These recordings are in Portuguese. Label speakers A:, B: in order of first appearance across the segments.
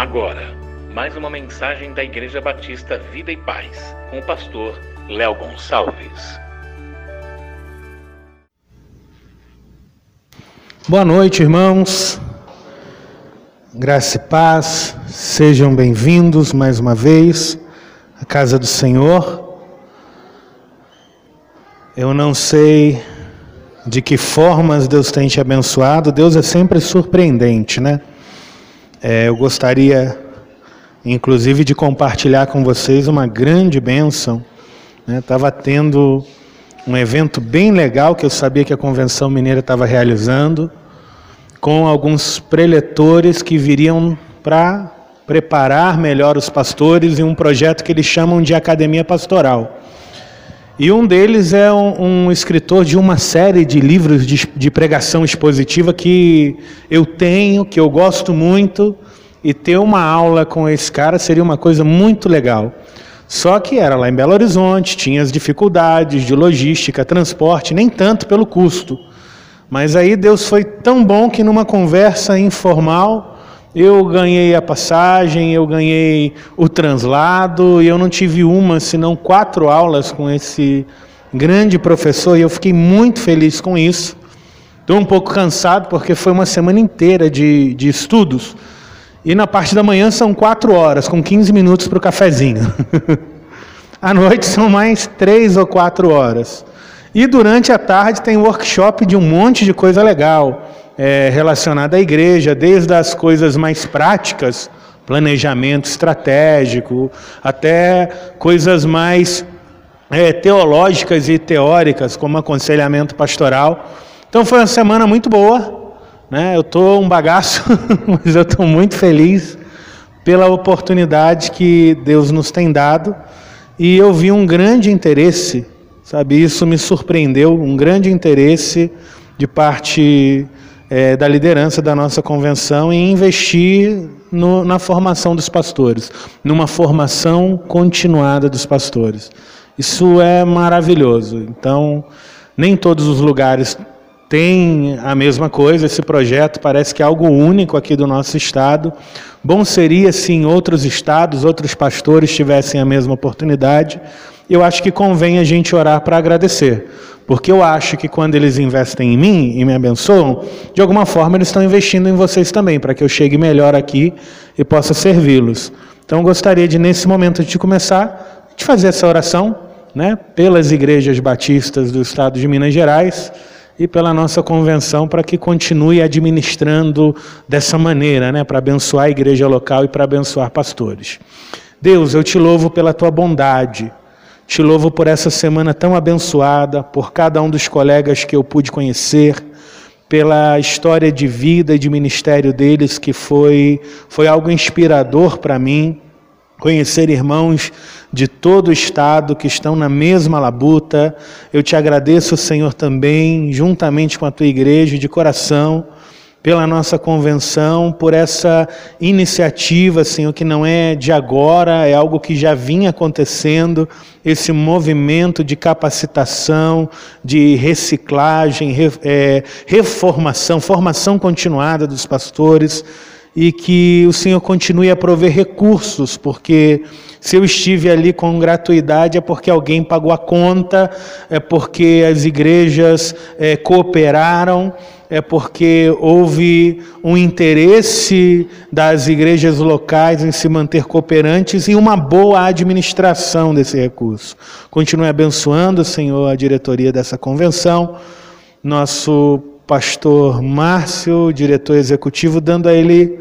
A: Agora, mais uma mensagem da Igreja Batista Vida e Paz, com o pastor Léo Gonçalves.
B: Boa noite, irmãos. Graça e paz, sejam bem-vindos mais uma vez à casa do Senhor. Eu não sei de que formas Deus tem te abençoado, Deus é sempre surpreendente, né? É, eu gostaria, inclusive, de compartilhar com vocês uma grande bênção. Estava né? tendo um evento bem legal que eu sabia que a Convenção Mineira estava realizando, com alguns preletores que viriam para preparar melhor os pastores em um projeto que eles chamam de Academia Pastoral. E um deles é um, um escritor de uma série de livros de, de, pregação expositiva que eu tenho, que eu gosto muito, e ter uma aula com esse cara seria uma coisa muito legal. Só que era lá em Belo Horizonte, tinha as dificuldades de logística, transporte, nem tanto pelo custo. Mas aí Deus foi tão bom que numa conversa informal, eu ganhei a passagem, eu ganhei o translado, e eu não tive uma, senão quatro aulas com esse grande professor, e eu fiquei muito feliz com isso. Estou um pouco cansado, porque foi uma semana inteira de, de estudos, e na parte da manhã são quatro horas, com 15 minutos para o cafezinho. à noite são mais três ou quatro horas. E durante a tarde tem workshop de um monte de coisa legal é, relacionada à igreja, desde as coisas mais práticas, planejamento estratégico, até coisas mais é, teológicas e teóricas, como aconselhamento pastoral. Então foi uma semana muito boa. Né? Eu estou um bagaço, mas eu estou muito feliz pela oportunidade que Deus nos tem dado. E eu vi um grande interesse, sabe? Isso me surpreendeu, um grande interesse de parte é, da liderança da nossa convenção em investir no, na formação dos pastores, numa formação continuada dos pastores. Isso é maravilhoso. Então, nem todos os lugares têm a mesma coisa. Esse projeto parece que é algo único aqui do nosso estado. Bom seria se em outros estados, outros pastores tivessem a mesma oportunidade. Eu acho que convém a gente orar para agradecer. Porque eu acho que quando eles investem em mim e me abençoam, de alguma forma eles estão investindo em vocês também, para que eu chegue melhor aqui e possa servi-los. Então gostaria de, nesse momento de começar, de fazer essa oração, né, pelas igrejas batistas do estado de Minas Gerais e pela nossa convenção para que continue administrando dessa maneira, né, para abençoar a igreja local e para abençoar pastores. Deus, eu te louvo pela tua bondade. Te louvo por essa semana tão abençoada, por cada um dos colegas que eu pude conhecer, pela história de vida e de ministério deles, que foi, foi algo inspirador para mim. Conhecer irmãos de todo o estado que estão na mesma labuta. Eu te agradeço, Senhor, também, juntamente com a tua igreja, de coração pela nossa convenção, por essa iniciativa, Senhor, que não é de agora, é algo que já vinha acontecendo, esse movimento de capacitação, de reciclagem, é, reformação, formação continuada dos pastores, e que o Senhor continue a prover recursos, porque se eu estive ali com gratuidade é porque alguém pagou a conta, é porque as igrejas é, cooperaram é porque houve um interesse das igrejas locais em se manter cooperantes e uma boa administração desse recurso. Continue abençoando, Senhor, a diretoria dessa convenção, nosso pastor Márcio, diretor executivo, dando a ele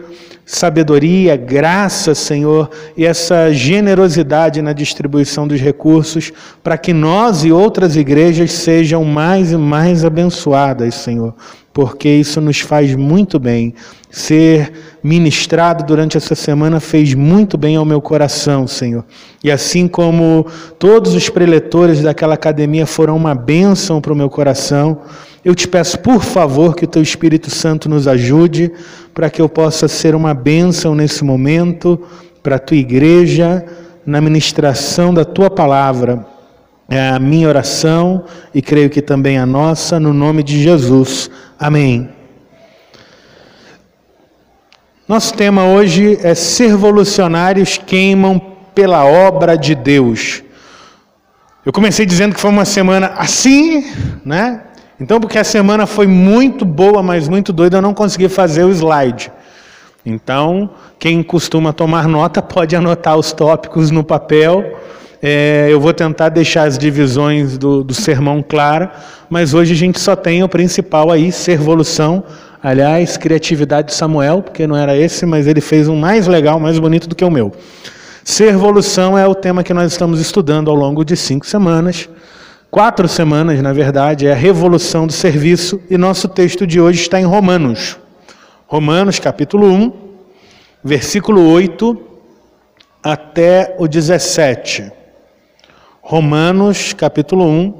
B: sabedoria, graça, Senhor, e essa generosidade na distribuição dos recursos, para que nós e outras igrejas sejam mais e mais abençoadas, Senhor, porque isso nos faz muito bem. Ser ministrado durante essa semana fez muito bem ao meu coração, Senhor. E assim como todos os preletores daquela academia foram uma bênção para o meu coração, eu te peço, por favor, que o teu Espírito Santo nos ajude para que eu possa ser uma bênção nesse momento para a tua igreja, na ministração da tua palavra. É a minha oração e creio que também a nossa, no nome de Jesus. Amém. Nosso tema hoje é Ser Revolucionários Queimam pela Obra de Deus. Eu comecei dizendo que foi uma semana assim, né? Então, porque a semana foi muito boa, mas muito doida, eu não consegui fazer o slide. Então, quem costuma tomar nota pode anotar os tópicos no papel. É, eu vou tentar deixar as divisões do, do sermão clara, mas hoje a gente só tem o principal aí, ser evolução Aliás, criatividade de Samuel, porque não era esse, mas ele fez um mais legal, mais bonito do que o meu. Ser evolução é o tema que nós estamos estudando ao longo de cinco semanas. Quatro semanas, na verdade, é a revolução do serviço, e nosso texto de hoje está em Romanos. Romanos, capítulo 1, versículo 8 até o 17. Romanos, capítulo 1,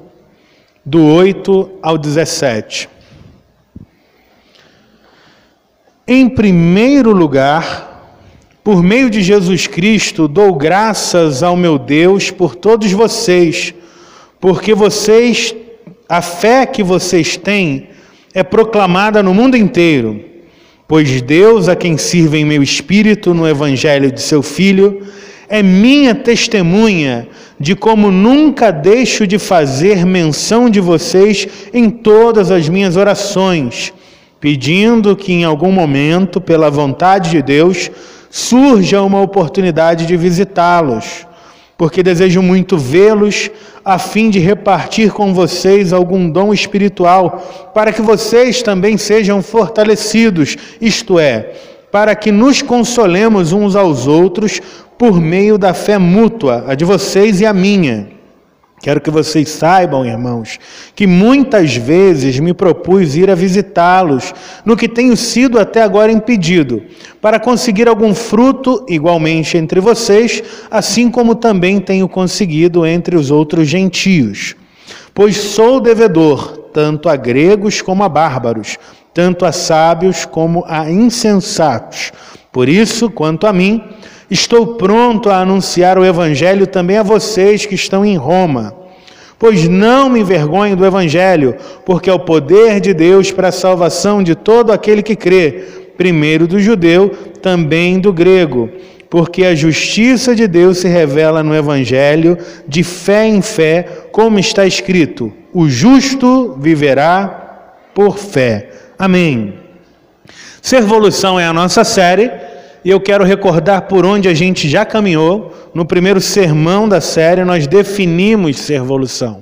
B: do 8 ao 17. Em primeiro lugar, por meio de Jesus Cristo, dou graças ao meu Deus por todos vocês, porque vocês, a fé que vocês têm é proclamada no mundo inteiro. Pois Deus, a quem sirvo em meu espírito no evangelho de seu filho, é minha testemunha de como nunca deixo de fazer menção de vocês em todas as minhas orações pedindo que em algum momento, pela vontade de Deus, surja uma oportunidade de visitá-los, porque desejo muito vê-los a fim de repartir com vocês algum dom espiritual, para que vocês também sejam fortalecidos, isto é, para que nos consolemos uns aos outros por meio da fé mútua, a de vocês e a minha. Quero que vocês saibam, irmãos, que muitas vezes me propus ir a visitá-los, no que tenho sido até agora impedido, para conseguir algum fruto igualmente entre vocês, assim como também tenho conseguido entre os outros gentios. Pois sou devedor, tanto a gregos como a bárbaros, tanto a sábios como a insensatos. Por isso, quanto a mim, Estou pronto a anunciar o Evangelho também a vocês que estão em Roma. Pois não me envergonho do Evangelho, porque é o poder de Deus para a salvação de todo aquele que crê, primeiro do judeu, também do grego. Porque a justiça de Deus se revela no Evangelho, de fé em fé, como está escrito: o justo viverá por fé. Amém. Servolução é a nossa série e eu quero recordar por onde a gente já caminhou. No primeiro sermão da série, nós definimos servolução.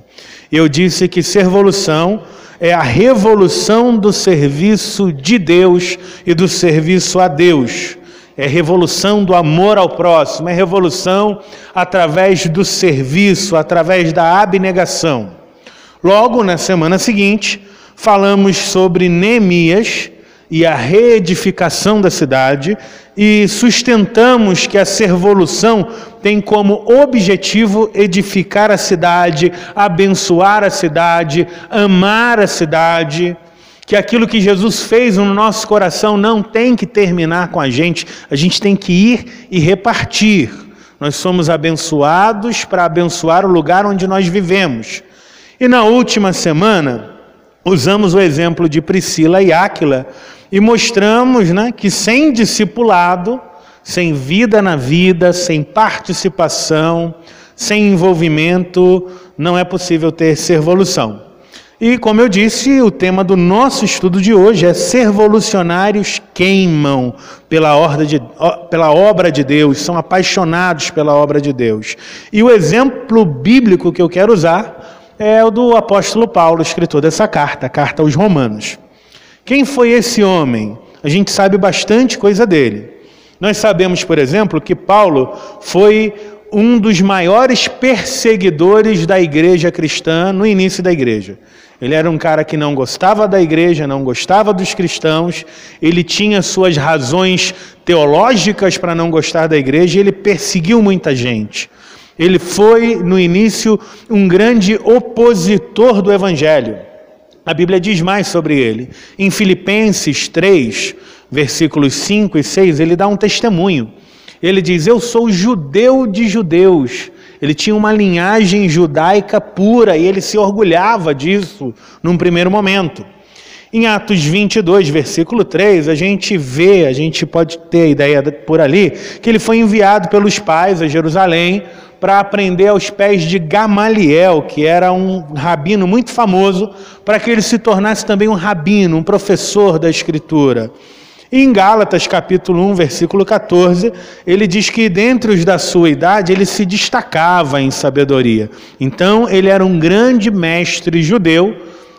B: Eu disse que servolução é a revolução do serviço de Deus e do serviço a Deus. É revolução do amor ao próximo, é revolução através do serviço, através da abnegação. Logo, na semana seguinte, falamos sobre Neemias e a reedificação da cidade e sustentamos que a servolução tem como objetivo edificar a cidade, abençoar a cidade, amar a cidade, que aquilo que Jesus fez no nosso coração não tem que terminar com a gente, a gente tem que ir e repartir. Nós somos abençoados para abençoar o lugar onde nós vivemos. E na última semana, usamos o exemplo de Priscila e Áquila e mostramos né, que sem discipulado, sem vida na vida, sem participação, sem envolvimento, não é possível ter servolução. E como eu disse, o tema do nosso estudo de hoje é Servolucionários queimam pela, de, pela obra de Deus, são apaixonados pela obra de Deus. E o exemplo bíblico que eu quero usar é o do apóstolo Paulo, escritor dessa carta, a carta aos Romanos. Quem foi esse homem? A gente sabe bastante coisa dele. Nós sabemos, por exemplo, que Paulo foi um dos maiores perseguidores da igreja cristã no início da igreja. Ele era um cara que não gostava da igreja, não gostava dos cristãos, ele tinha suas razões teológicas para não gostar da igreja e ele perseguiu muita gente. Ele foi, no início, um grande opositor do evangelho. A Bíblia diz mais sobre ele. Em Filipenses 3, versículos 5 e 6, ele dá um testemunho. Ele diz: Eu sou judeu de judeus. Ele tinha uma linhagem judaica pura e ele se orgulhava disso num primeiro momento. Em Atos 22, versículo 3, a gente vê, a gente pode ter a ideia por ali, que ele foi enviado pelos pais a Jerusalém para aprender aos pés de Gamaliel, que era um rabino muito famoso, para que ele se tornasse também um rabino, um professor da Escritura. Em Gálatas, capítulo 1, versículo 14, ele diz que dentre os da sua idade ele se destacava em sabedoria. Então, ele era um grande mestre judeu,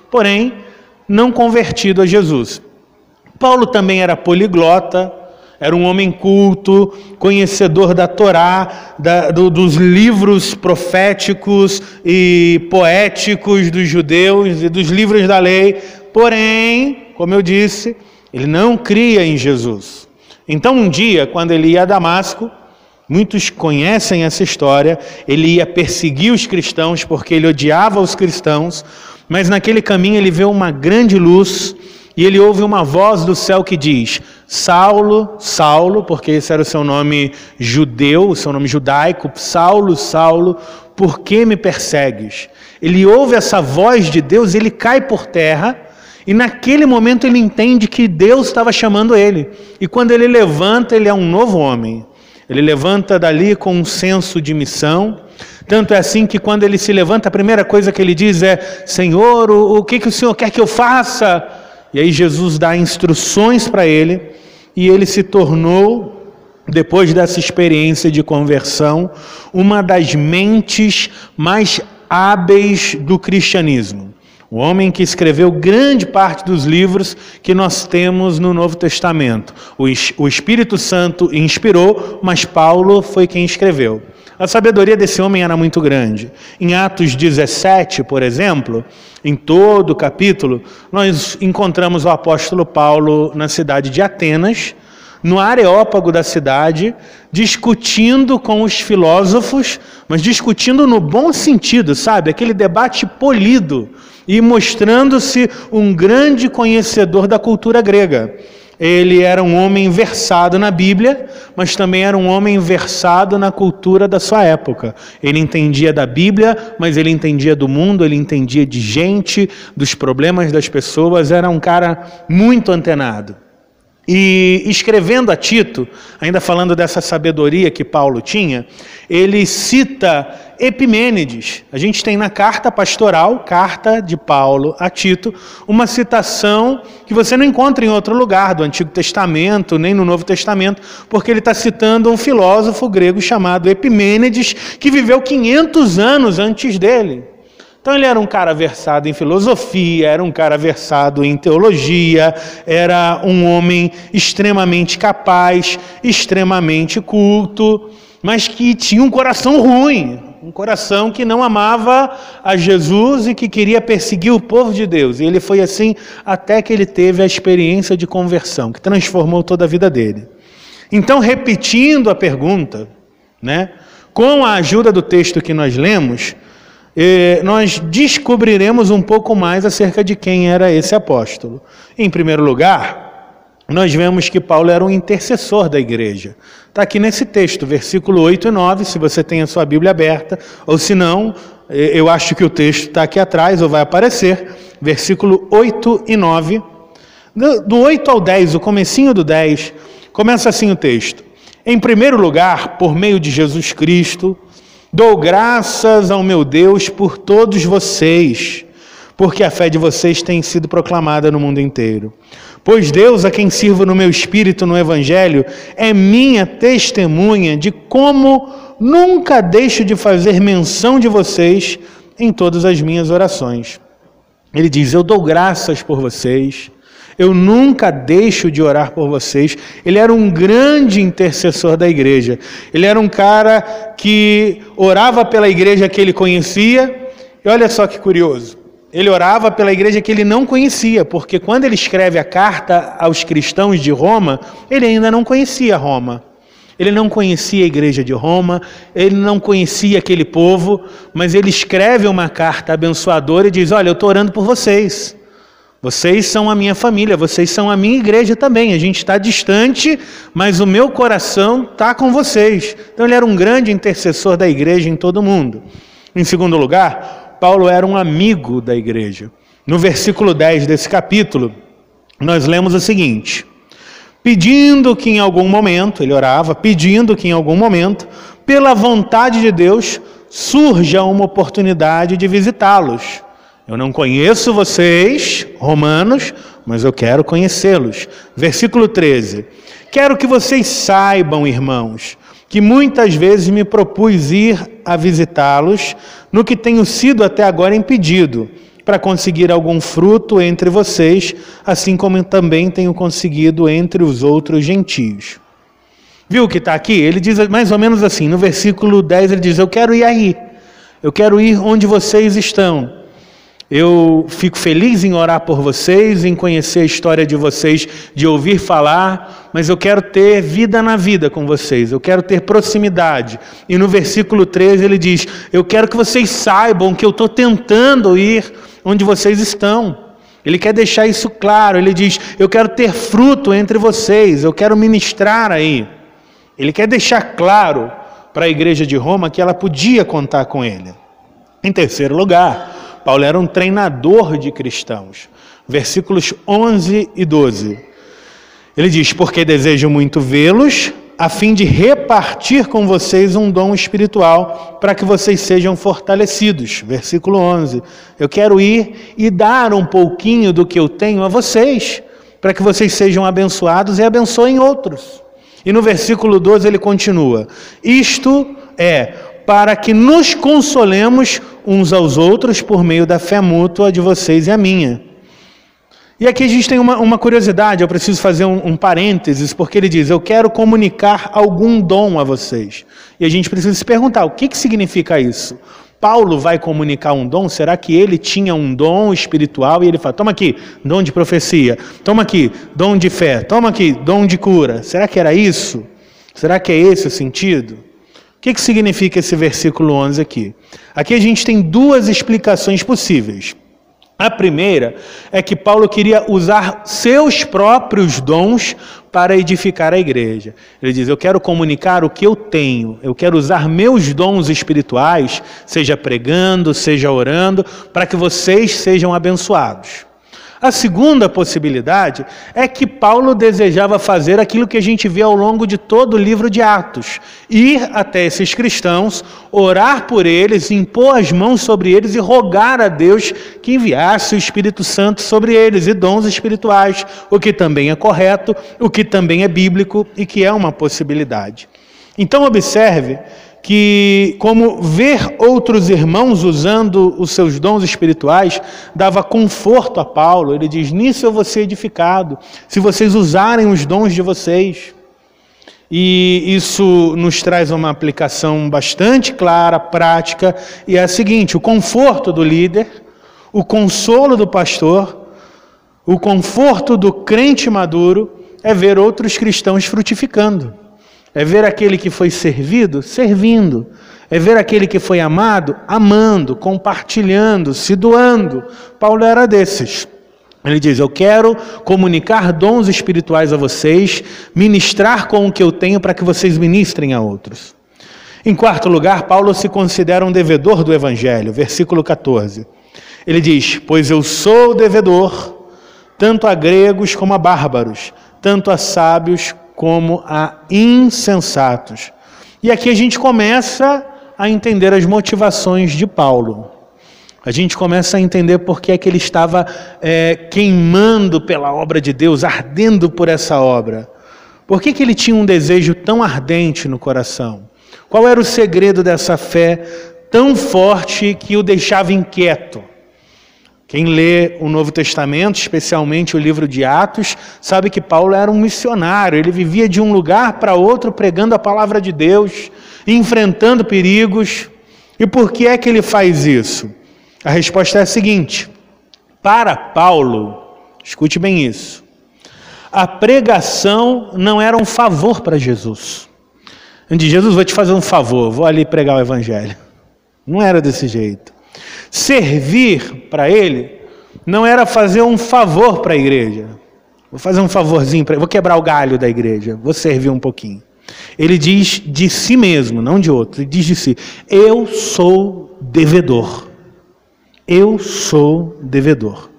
B: porém não convertido a Jesus. Paulo também era poliglota, era um homem culto, conhecedor da Torá, da, do, dos livros proféticos e poéticos dos judeus e dos livros da lei, porém, como eu disse, ele não cria em Jesus. Então, um dia, quando ele ia a Damasco, muitos conhecem essa história, ele ia perseguir os cristãos porque ele odiava os cristãos, mas naquele caminho ele vê uma grande luz e ele ouve uma voz do céu que diz: Saulo, Saulo, porque esse era o seu nome judeu, o seu nome judaico, Saulo, Saulo, por que me persegues? Ele ouve essa voz de Deus, ele cai por terra. E naquele momento ele entende que Deus estava chamando ele. E quando ele levanta, ele é um novo homem. Ele levanta dali com um senso de missão, tanto é assim que quando ele se levanta, a primeira coisa que ele diz é: Senhor, o, o que, que o Senhor quer que eu faça? E aí Jesus dá instruções para ele, e ele se tornou, depois dessa experiência de conversão, uma das mentes mais hábeis do cristianismo. O homem que escreveu grande parte dos livros que nós temos no Novo Testamento. O Espírito Santo inspirou, mas Paulo foi quem escreveu. A sabedoria desse homem era muito grande. Em Atos 17, por exemplo, em todo o capítulo, nós encontramos o apóstolo Paulo na cidade de Atenas, no areópago da cidade, discutindo com os filósofos, mas discutindo no bom sentido, sabe? Aquele debate polido e mostrando-se um grande conhecedor da cultura grega. Ele era um homem versado na Bíblia, mas também era um homem versado na cultura da sua época. Ele entendia da Bíblia, mas ele entendia do mundo, ele entendia de gente, dos problemas das pessoas, era um cara muito antenado. E escrevendo a Tito, ainda falando dessa sabedoria que Paulo tinha, ele cita Epimênides. A gente tem na carta pastoral, carta de Paulo a Tito, uma citação que você não encontra em outro lugar do Antigo Testamento, nem no Novo Testamento, porque ele está citando um filósofo grego chamado Epimênides, que viveu 500 anos antes dele. Então ele era um cara versado em filosofia, era um cara versado em teologia, era um homem extremamente capaz, extremamente culto, mas que tinha um coração ruim, um coração que não amava a Jesus e que queria perseguir o povo de Deus. E ele foi assim até que ele teve a experiência de conversão, que transformou toda a vida dele. Então, repetindo a pergunta, né, com a ajuda do texto que nós lemos, nós descobriremos um pouco mais acerca de quem era esse apóstolo. Em primeiro lugar, nós vemos que Paulo era um intercessor da igreja. Está aqui nesse texto, versículo 8 e 9, se você tem a sua Bíblia aberta, ou se não, eu acho que o texto está aqui atrás, ou vai aparecer, versículo 8 e 9. Do 8 ao 10, o comecinho do 10, começa assim o texto. Em primeiro lugar, por meio de Jesus Cristo, Dou graças ao meu Deus por todos vocês, porque a fé de vocês tem sido proclamada no mundo inteiro. Pois Deus, a quem sirvo no meu espírito no Evangelho, é minha testemunha de como nunca deixo de fazer menção de vocês em todas as minhas orações. Ele diz: Eu dou graças por vocês eu nunca deixo de orar por vocês. Ele era um grande intercessor da igreja. Ele era um cara que orava pela igreja que ele conhecia. E olha só que curioso. Ele orava pela igreja que ele não conhecia, porque quando ele escreve a carta aos cristãos de Roma, ele ainda não conhecia Roma. Ele não conhecia a igreja de Roma, ele não conhecia aquele povo, mas ele escreve uma carta abençoadora e diz: Olha, eu estou orando por vocês. Vocês são a minha família, vocês são a minha igreja também. A gente está distante, mas o meu coração está com vocês. Então ele era um grande intercessor da igreja em todo o mundo. Em segundo lugar, Paulo era um amigo da igreja. No versículo 10 desse capítulo, nós lemos o seguinte: pedindo que em algum momento, ele orava, pedindo que em algum momento, pela vontade de Deus, surja uma oportunidade de visitá-los. Eu não conheço vocês, romanos, mas eu quero conhecê-los. Versículo 13: Quero que vocês saibam, irmãos, que muitas vezes me propus ir a visitá-los, no que tenho sido até agora impedido, para conseguir algum fruto entre vocês, assim como também tenho conseguido entre os outros gentios. Viu o que está aqui? Ele diz mais ou menos assim, no versículo 10 ele diz: Eu quero ir aí, eu quero ir onde vocês estão. Eu fico feliz em orar por vocês, em conhecer a história de vocês, de ouvir falar, mas eu quero ter vida na vida com vocês, eu quero ter proximidade. E no versículo 13 ele diz: Eu quero que vocês saibam que eu estou tentando ir onde vocês estão. Ele quer deixar isso claro, ele diz: Eu quero ter fruto entre vocês, eu quero ministrar aí. Ele quer deixar claro para a igreja de Roma que ela podia contar com ele. Em terceiro lugar, Paulo era um treinador de cristãos. Versículos 11 e 12. Ele diz: Porque desejo muito vê-los, a fim de repartir com vocês um dom espiritual, para que vocês sejam fortalecidos. Versículo 11. Eu quero ir e dar um pouquinho do que eu tenho a vocês, para que vocês sejam abençoados e abençoem outros. E no versículo 12 ele continua: Isto é para que nos consolemos uns aos outros por meio da fé mútua de vocês e a minha. E aqui a gente tem uma, uma curiosidade, eu preciso fazer um, um, parênteses, porque ele diz: Eu quero comunicar algum dom a vocês. E a gente precisa se perguntar: o que, que significa isso? Paulo vai comunicar um dom? Será que ele tinha um dom espiritual e ele fala: toma aqui, dom de profecia, toma aqui, dom de fé, toma aqui, dom de cura? Será que era isso? Será que é esse o sentido? O que, que significa esse versículo 11 aqui? Aqui a gente tem duas explicações possíveis. A primeira é que Paulo queria usar seus próprios dons para edificar a igreja. Ele diz: Eu quero comunicar o que eu tenho, eu quero usar meus dons espirituais, seja pregando, seja orando, para que vocês sejam abençoados. A segunda possibilidade é que Paulo desejava fazer aquilo que a gente vê ao longo de todo o livro de Atos: ir até esses cristãos, orar por eles, impor as mãos sobre eles e rogar a Deus que enviasse o Espírito Santo sobre eles e dons espirituais, o que também é correto, o que também é bíblico e que é uma possibilidade. Então, observe que, como ver outros irmãos usando os seus dons espirituais, dava conforto a Paulo. Ele diz: Nisso eu vou ser edificado, se vocês usarem os dons de vocês. E isso nos traz uma aplicação bastante clara, prática, e é a seguinte: o conforto do líder, o consolo do pastor, o conforto do crente maduro é ver outros cristãos frutificando. É ver aquele que foi servido servindo. É ver aquele que foi amado amando, compartilhando, se doando. Paulo era desses. Ele diz: Eu quero comunicar dons espirituais a vocês, ministrar com o que eu tenho para que vocês ministrem a outros. Em quarto lugar, Paulo se considera um devedor do Evangelho, versículo 14. Ele diz: Pois eu sou devedor, tanto a gregos como a bárbaros, tanto a sábios como a insensatos. E aqui a gente começa a entender as motivações de Paulo. A gente começa a entender por que é que ele estava é, queimando pela obra de Deus, ardendo por essa obra. Por que, que ele tinha um desejo tão ardente no coração? Qual era o segredo dessa fé tão forte que o deixava inquieto? Quem lê o Novo Testamento, especialmente o livro de Atos, sabe que Paulo era um missionário, ele vivia de um lugar para outro pregando a palavra de Deus, enfrentando perigos. E por que é que ele faz isso? A resposta é a seguinte: para Paulo, escute bem isso, a pregação não era um favor para Jesus. Antes de Jesus, vou te fazer um favor, vou ali pregar o evangelho. Não era desse jeito. Servir para ele não era fazer um favor para a igreja. Vou fazer um favorzinho para, vou quebrar o galho da igreja, vou servir um pouquinho. Ele diz de si mesmo, não de outro. Ele diz de si: Eu sou devedor. Eu sou devedor.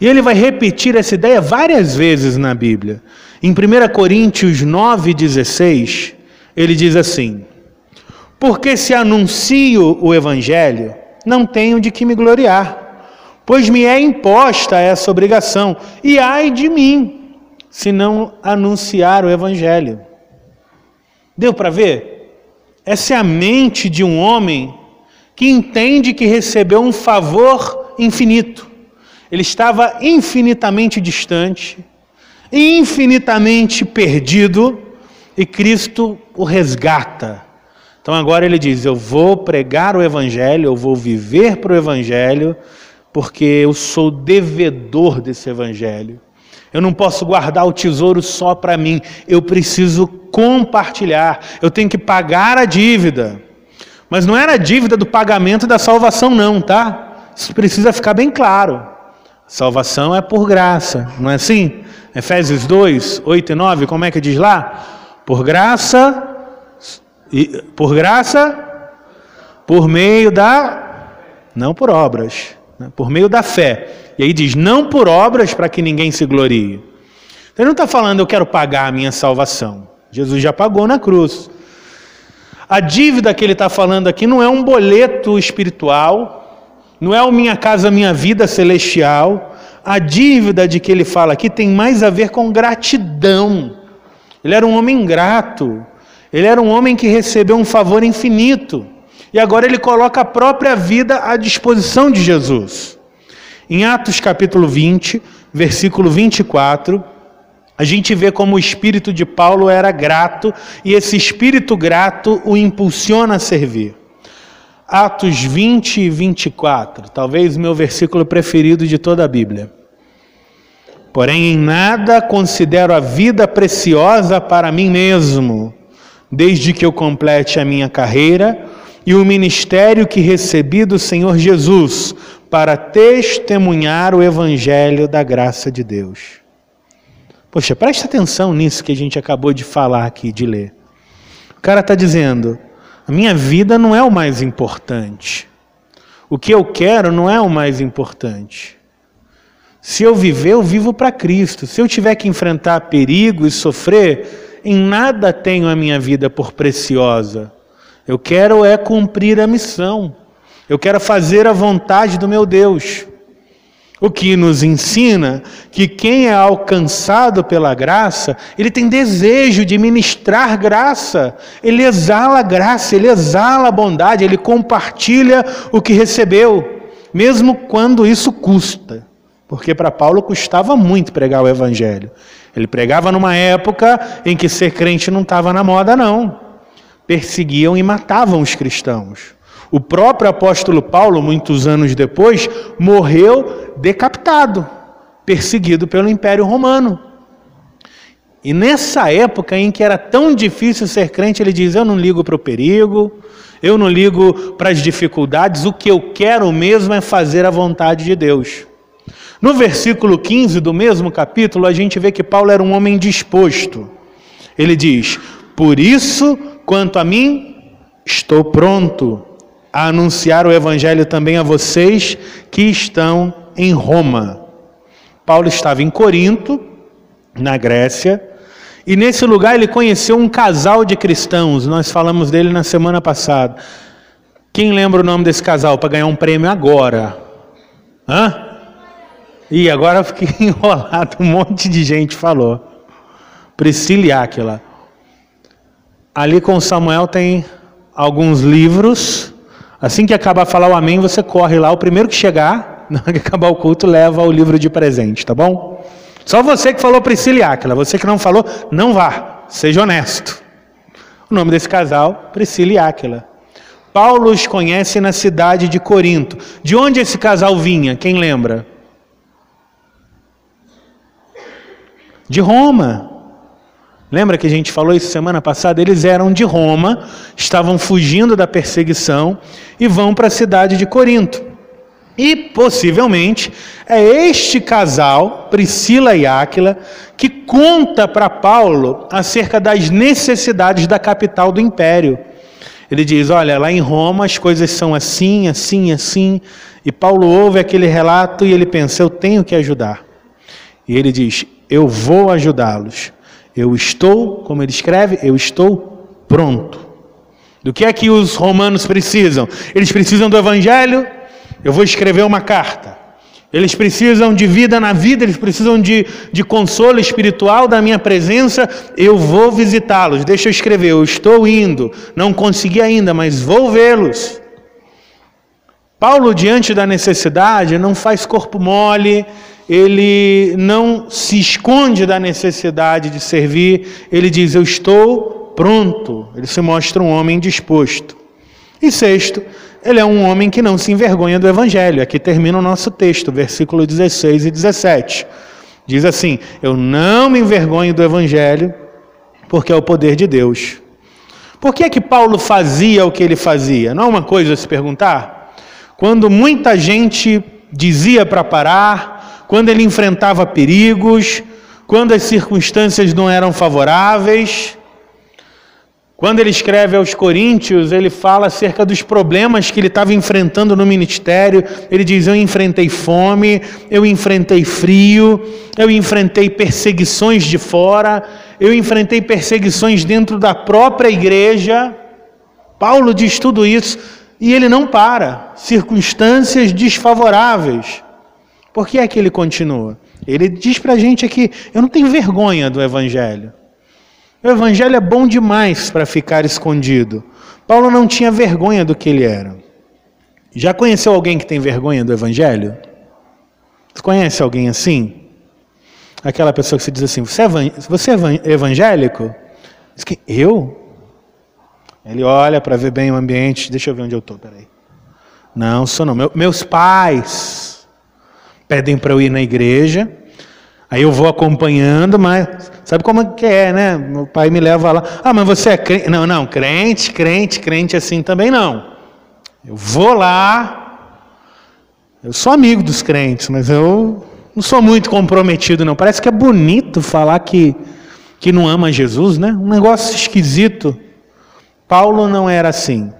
B: E ele vai repetir essa ideia várias vezes na Bíblia. Em 1 Coríntios 9,16, ele diz assim: Porque se anuncio o Evangelho, não tenho de que me gloriar, pois me é imposta essa obrigação, e ai de mim, se não anunciar o Evangelho. Deu para ver? Essa é a mente de um homem que entende que recebeu um favor infinito. Ele estava infinitamente distante, infinitamente perdido, e Cristo o resgata. Então agora ele diz: Eu vou pregar o Evangelho, eu vou viver para o Evangelho, porque eu sou devedor desse Evangelho. Eu não posso guardar o tesouro só para mim, eu preciso compartilhar, eu tenho que pagar a dívida. Mas não era a dívida do pagamento da salvação, não, tá? Isso precisa ficar bem claro. Salvação é por graça, não é assim? Efésios 2, 8 e 9, como é que diz lá? Por graça, por graça, por meio da, não por obras, né? por meio da fé. E aí diz, não por obras para que ninguém se glorie. Então ele não está falando, eu quero pagar a minha salvação. Jesus já pagou na cruz. A dívida que ele está falando aqui não é um boleto espiritual, não é o minha casa, minha vida celestial. A dívida de que ele fala aqui tem mais a ver com gratidão. Ele era um homem grato. Ele era um homem que recebeu um favor infinito. E agora ele coloca a própria vida à disposição de Jesus. Em Atos capítulo 20, versículo 24, a gente vê como o espírito de Paulo era grato e esse espírito grato o impulsiona a servir. Atos 20 e 24, talvez meu versículo preferido de toda a Bíblia. Porém, em nada considero a vida preciosa para mim mesmo, desde que eu complete a minha carreira e o ministério que recebi do Senhor Jesus, para testemunhar o Evangelho da graça de Deus. Poxa, presta atenção nisso que a gente acabou de falar aqui, de ler. O cara está dizendo: a minha vida não é o mais importante. O que eu quero não é o mais importante. Se eu viver, eu vivo para Cristo. Se eu tiver que enfrentar perigo e sofrer, em nada tenho a minha vida por preciosa. Eu quero é cumprir a missão. Eu quero fazer a vontade do meu Deus. O que nos ensina que quem é alcançado pela graça, ele tem desejo de ministrar graça, ele exala graça, ele exala bondade, ele compartilha o que recebeu, mesmo quando isso custa. Porque para Paulo custava muito pregar o evangelho. Ele pregava numa época em que ser crente não estava na moda, não. Perseguiam e matavam os cristãos. O próprio apóstolo Paulo, muitos anos depois, morreu decapitado, perseguido pelo Império Romano. E nessa época em que era tão difícil ser crente, ele diz: Eu não ligo para o perigo, eu não ligo para as dificuldades, o que eu quero mesmo é fazer a vontade de Deus. No versículo 15 do mesmo capítulo, a gente vê que Paulo era um homem disposto. Ele diz: Por isso, quanto a mim, estou pronto a anunciar o evangelho também a vocês que estão em Roma. Paulo estava em Corinto, na Grécia, e nesse lugar ele conheceu um casal de cristãos. Nós falamos dele na semana passada. Quem lembra o nome desse casal para ganhar um prêmio agora? Hã? E agora eu fiquei enrolado, um monte de gente falou. Priscila e Áquila. Ali com Samuel tem alguns livros Assim que acabar falar o amém, você corre lá, o primeiro que chegar, na hora que acabar o culto, leva o livro de presente, tá bom? Só você que falou Priscila e Áquila, você que não falou, não vá, seja honesto. O nome desse casal, Priscila e Áquila. Paulo os conhece na cidade de Corinto. De onde esse casal vinha? Quem lembra? De Roma. Lembra que a gente falou isso semana passada? Eles eram de Roma, estavam fugindo da perseguição e vão para a cidade de Corinto. E possivelmente é este casal, Priscila e Áquila, que conta para Paulo acerca das necessidades da capital do império. Ele diz: Olha, lá em Roma as coisas são assim, assim, assim. E Paulo ouve aquele relato e ele pensa: Eu tenho que ajudar. E ele diz: Eu vou ajudá-los. Eu estou, como ele escreve, eu estou pronto. Do que é que os romanos precisam? Eles precisam do evangelho. Eu vou escrever uma carta. Eles precisam de vida na vida, eles precisam de, de consolo espiritual da minha presença. Eu vou visitá-los. Deixa eu escrever. Eu estou indo. Não consegui ainda, mas vou vê-los. Paulo, diante da necessidade, não faz corpo mole, ele não se esconde da necessidade de servir, ele diz: Eu estou pronto. Ele se mostra um homem disposto. E sexto, ele é um homem que não se envergonha do Evangelho. Aqui termina o nosso texto, versículo 16 e 17. Diz assim: Eu não me envergonho do Evangelho, porque é o poder de Deus. Por que é que Paulo fazia o que ele fazia? Não é uma coisa a se perguntar? Quando muita gente dizia para parar, quando ele enfrentava perigos, quando as circunstâncias não eram favoráveis, quando ele escreve aos Coríntios, ele fala acerca dos problemas que ele estava enfrentando no ministério. Ele diz: Eu enfrentei fome, eu enfrentei frio, eu enfrentei perseguições de fora, eu enfrentei perseguições dentro da própria igreja. Paulo diz tudo isso e ele não para. Circunstâncias desfavoráveis. Por que é que ele continua? Ele diz para a gente aqui: Eu não tenho vergonha do Evangelho. O evangelho é bom demais para ficar escondido. Paulo não tinha vergonha do que ele era. Já conheceu alguém que tem vergonha do evangelho? Você conhece alguém assim? Aquela pessoa que se diz assim: Você é, você é evangélico? Diz que eu? Ele olha para ver bem o ambiente. Deixa eu ver onde eu estou, peraí. Não, sou não. Meu, meus pais pedem para eu ir na igreja. Aí eu vou acompanhando, mas sabe como é que é, né? Meu pai me leva lá. Ah, mas você é crente? Não, não, crente, crente, crente assim também não. Eu vou lá. Eu sou amigo dos crentes, mas eu não sou muito comprometido, não. Parece que é bonito falar que, que não ama Jesus, né? Um negócio esquisito. Paulo não era assim.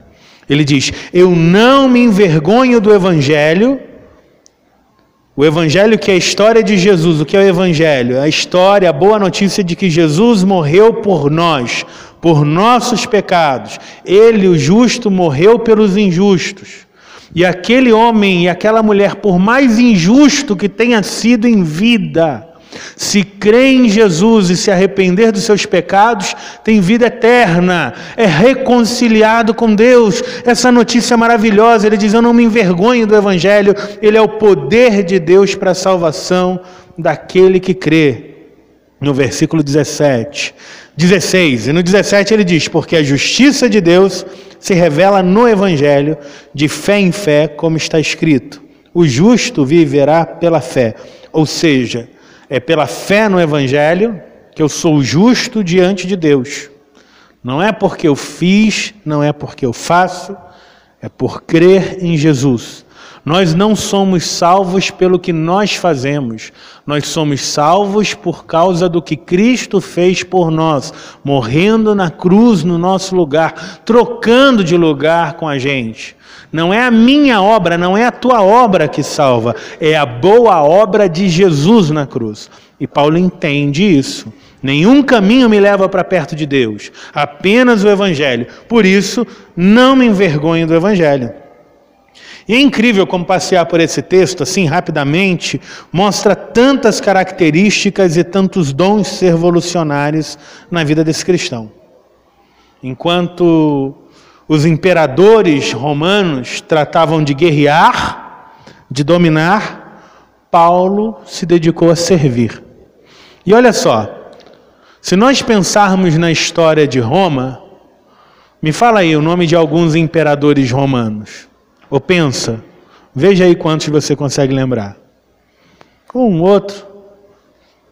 B: Ele diz: Eu não me envergonho do evangelho o Evangelho que é a história de Jesus, o que é o Evangelho? A história, a boa notícia de que Jesus morreu por nós, por nossos pecados. Ele, o justo, morreu pelos injustos. E aquele homem e aquela mulher, por mais injusto que tenha sido em vida, se crê em Jesus e se arrepender dos seus pecados, tem vida eterna, é reconciliado com Deus. Essa notícia é maravilhosa. Ele diz: Eu não me envergonho do Evangelho, ele é o poder de Deus para a salvação daquele que crê. No versículo 17, 16 e no 17 ele diz: Porque a justiça de Deus se revela no Evangelho, de fé em fé, como está escrito: O justo viverá pela fé. Ou seja, é pela fé no Evangelho que eu sou justo diante de Deus. Não é porque eu fiz, não é porque eu faço, é por crer em Jesus. Nós não somos salvos pelo que nós fazemos, nós somos salvos por causa do que Cristo fez por nós, morrendo na cruz no nosso lugar, trocando de lugar com a gente. Não é a minha obra, não é a tua obra que salva, é a boa obra de Jesus na cruz. E Paulo entende isso. Nenhum caminho me leva para perto de Deus, apenas o Evangelho. Por isso, não me envergonho do Evangelho. E é incrível como passear por esse texto assim rapidamente mostra tantas características e tantos dons revolucionários na vida desse cristão. Enquanto os imperadores romanos tratavam de guerrear, de dominar, Paulo se dedicou a servir. E olha só, se nós pensarmos na história de Roma, me fala aí o nome de alguns imperadores romanos. Ou pensa, veja aí quantos você consegue lembrar. Um outro.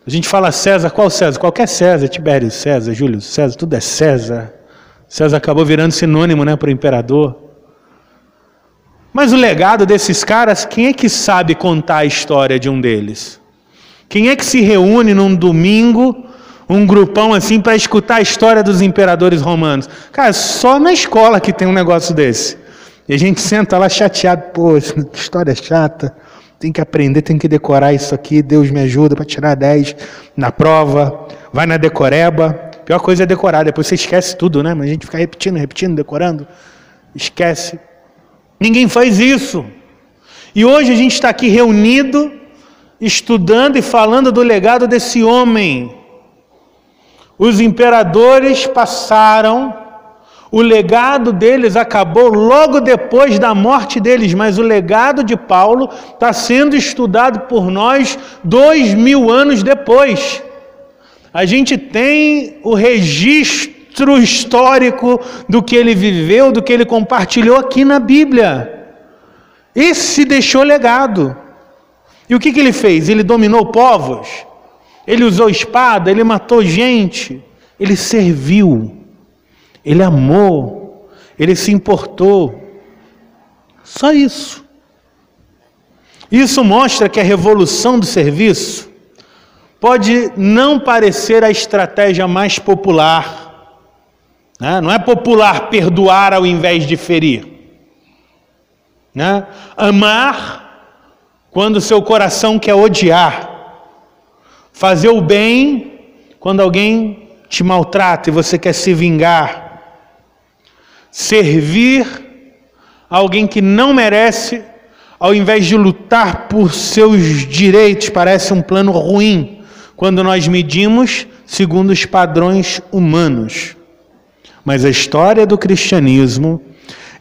B: A gente fala César, qual César? Qualquer César, Tibério César, Júlio César, tudo é César. César acabou virando sinônimo né, para o imperador. Mas o legado desses caras, quem é que sabe contar a história de um deles? Quem é que se reúne num domingo um grupão assim para escutar a história dos imperadores romanos. Cara, só na escola que tem um negócio desse. E a gente senta lá chateado, pô, história chata. Tem que aprender, tem que decorar isso aqui. Deus me ajuda para tirar 10 na prova. Vai na decoreba. Pior coisa é decorar, depois você esquece tudo, né? Mas a gente fica repetindo, repetindo, decorando. Esquece. Ninguém faz isso. E hoje a gente está aqui reunido, estudando e falando do legado desse homem. Os imperadores passaram, o legado deles acabou logo depois da morte deles, mas o legado de Paulo está sendo estudado por nós dois mil anos depois. A gente tem o registro histórico do que ele viveu, do que ele compartilhou aqui na Bíblia. Esse deixou legado. E o que, que ele fez? Ele dominou povos, ele usou espada, ele matou gente, ele serviu, ele amou, ele se importou. Só isso. Isso mostra que a revolução do serviço pode não parecer a estratégia mais popular. Né? Não é popular perdoar ao invés de ferir. Né? Amar quando seu coração quer odiar. Fazer o bem quando alguém te maltrata e você quer se vingar. Servir alguém que não merece, ao invés de lutar por seus direitos, parece um plano ruim quando nós medimos segundo os padrões humanos. Mas a história do cristianismo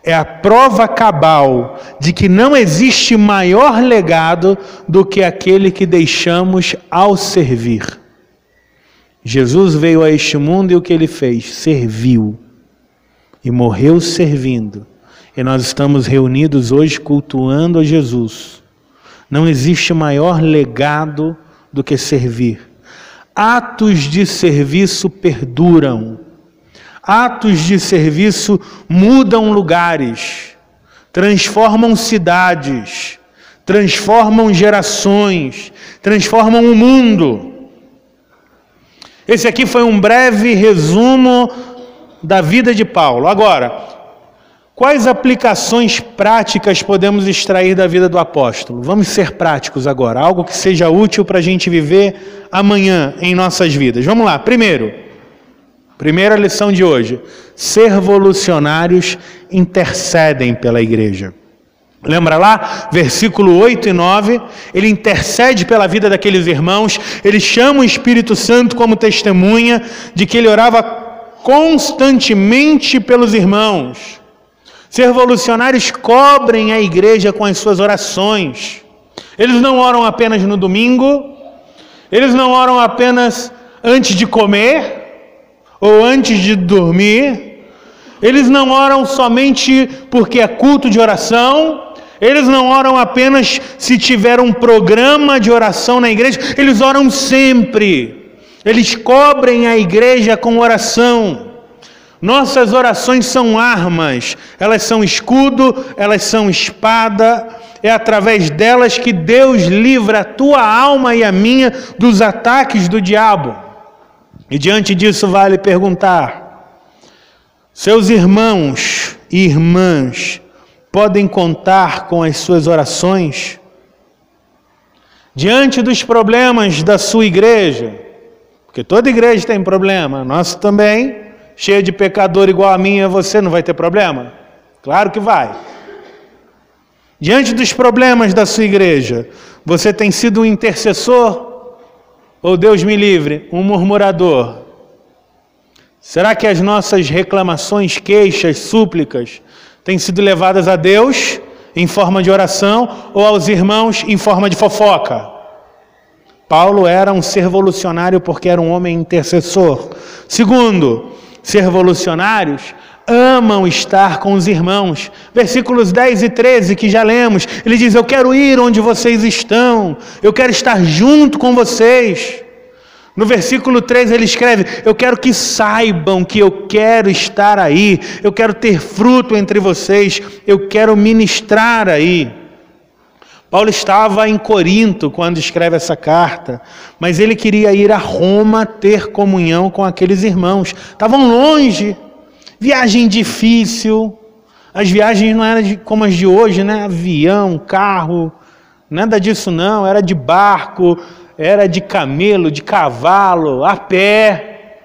B: é a prova cabal de que não existe maior legado do que aquele que deixamos ao servir. Jesus veio a este mundo e o que ele fez? Serviu. E morreu servindo. E nós estamos reunidos hoje cultuando a Jesus. Não existe maior legado do que servir. Atos de serviço perduram. Atos de serviço mudam lugares, transformam cidades, transformam gerações, transformam o mundo. Esse aqui foi um breve resumo da vida de Paulo. Agora, quais aplicações práticas podemos extrair da vida do apóstolo? Vamos ser práticos agora, algo que seja útil para a gente viver amanhã em nossas vidas. Vamos lá, primeiro. Primeira lição de hoje: ser voluntários intercedem pela igreja. Lembra lá, versículo 8 e 9, ele intercede pela vida daqueles irmãos, ele chama o Espírito Santo como testemunha de que ele orava constantemente pelos irmãos. Ser revolucionários cobrem a igreja com as suas orações. Eles não oram apenas no domingo, eles não oram apenas antes de comer, ou antes de dormir. Eles não oram somente porque é culto de oração, eles não oram apenas se tiver um programa de oração na igreja, eles oram sempre. Eles cobrem a igreja com oração. Nossas orações são armas, elas são escudo, elas são espada. É através delas que Deus livra a tua alma e a minha dos ataques do diabo. E diante disso, vale perguntar: seus irmãos e irmãs podem contar com as suas orações? Diante dos problemas da sua igreja, porque toda igreja tem problema, nossa também, cheia de pecador igual a minha, você não vai ter problema? Claro que vai. Diante dos problemas da sua igreja, você tem sido um intercessor ou Deus me livre, um murmurador? Será que as nossas reclamações, queixas, súplicas têm sido levadas a Deus em forma de oração ou aos irmãos em forma de fofoca? Paulo era um ser revolucionário porque era um homem intercessor. Segundo, ser revolucionários amam estar com os irmãos. Versículos 10 e 13 que já lemos, ele diz: Eu quero ir onde vocês estão, eu quero estar junto com vocês. No versículo 3 ele escreve: Eu quero que saibam que eu quero estar aí, eu quero ter fruto entre vocês, eu quero ministrar aí. Paulo estava em Corinto quando escreve essa carta, mas ele queria ir a Roma ter comunhão com aqueles irmãos. Estavam longe, viagem difícil. As viagens não eram como as de hoje, né? Avião, carro, nada disso não. Era de barco, era de camelo, de cavalo, a pé.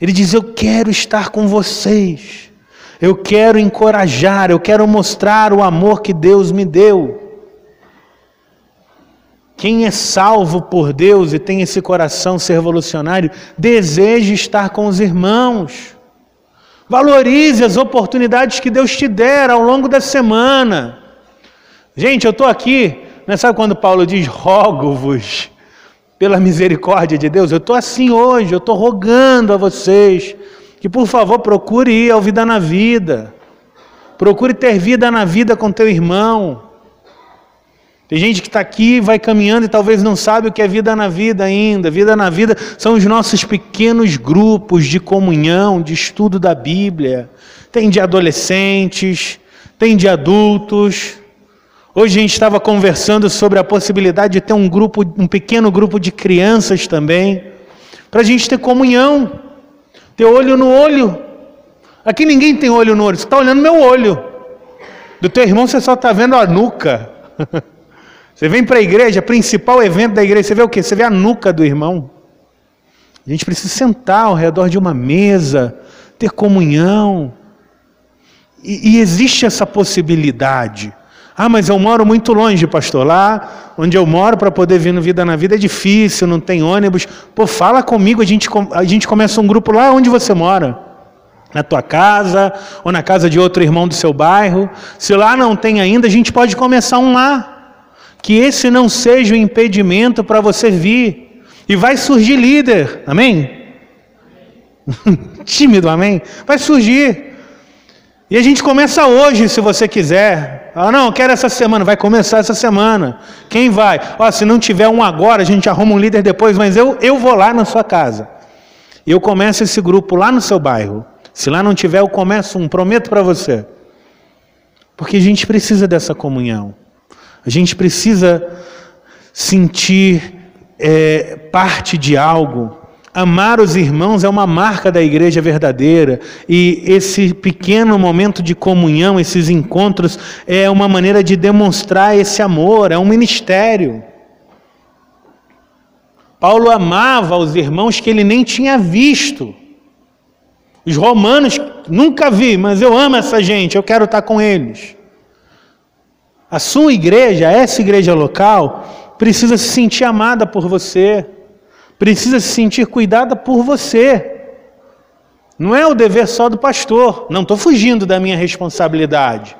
B: Ele diz: Eu quero estar com vocês. Eu quero encorajar, eu quero mostrar o amor que Deus me deu. Quem é salvo por Deus e tem esse coração ser revolucionário, deseja estar com os irmãos. Valorize as oportunidades que Deus te der ao longo da semana. Gente, eu estou aqui, né, sabe quando Paulo diz: rogo-vos pela misericórdia de Deus? Eu estou assim hoje, eu estou rogando a vocês que, por favor, procure ir ao Vida na Vida. Procure ter vida na vida com teu irmão. Tem gente que está aqui, vai caminhando e talvez não sabe o que é vida na vida ainda. Vida na vida são os nossos pequenos grupos de comunhão, de estudo da Bíblia. Tem de adolescentes, tem de adultos. Hoje a gente estava conversando sobre a possibilidade de ter um grupo, um pequeno grupo de crianças também, para a gente ter comunhão, ter olho no olho. Aqui ninguém tem olho no olho, você está olhando meu olho. Do teu irmão você só está vendo a nuca. Você vem para a igreja, principal evento da igreja, você vê o quê? Você vê a nuca do irmão. A gente precisa sentar ao redor de uma mesa, ter comunhão. E, e existe essa possibilidade. Ah, mas eu moro muito longe, pastor. Lá onde eu moro para poder vir no Vida na Vida é difícil, não tem ônibus. Pô, fala comigo, a gente, a gente começa um grupo lá onde você mora. Na tua casa, ou na casa de outro irmão do seu bairro. Se lá não tem ainda, a gente pode começar um lá que esse não seja o um impedimento para você vir. E vai surgir líder, amém? Tímido, amém? Vai surgir. E a gente começa hoje, se você quiser. Ah, não, quero essa semana. Vai começar essa semana. Quem vai? Ó, se não tiver um agora, a gente arruma um líder depois, mas eu, eu vou lá na sua casa. Eu começo esse grupo lá no seu bairro. Se lá não tiver, eu começo um, prometo para você. Porque a gente precisa dessa comunhão. A gente precisa sentir é, parte de algo. Amar os irmãos é uma marca da igreja verdadeira, e esse pequeno momento de comunhão, esses encontros, é uma maneira de demonstrar esse amor, é um ministério. Paulo amava os irmãos que ele nem tinha visto. Os romanos, nunca vi, mas eu amo essa gente, eu quero estar com eles. A sua igreja, essa igreja local, precisa se sentir amada por você, precisa se sentir cuidada por você. Não é o dever só do pastor, não estou fugindo da minha responsabilidade.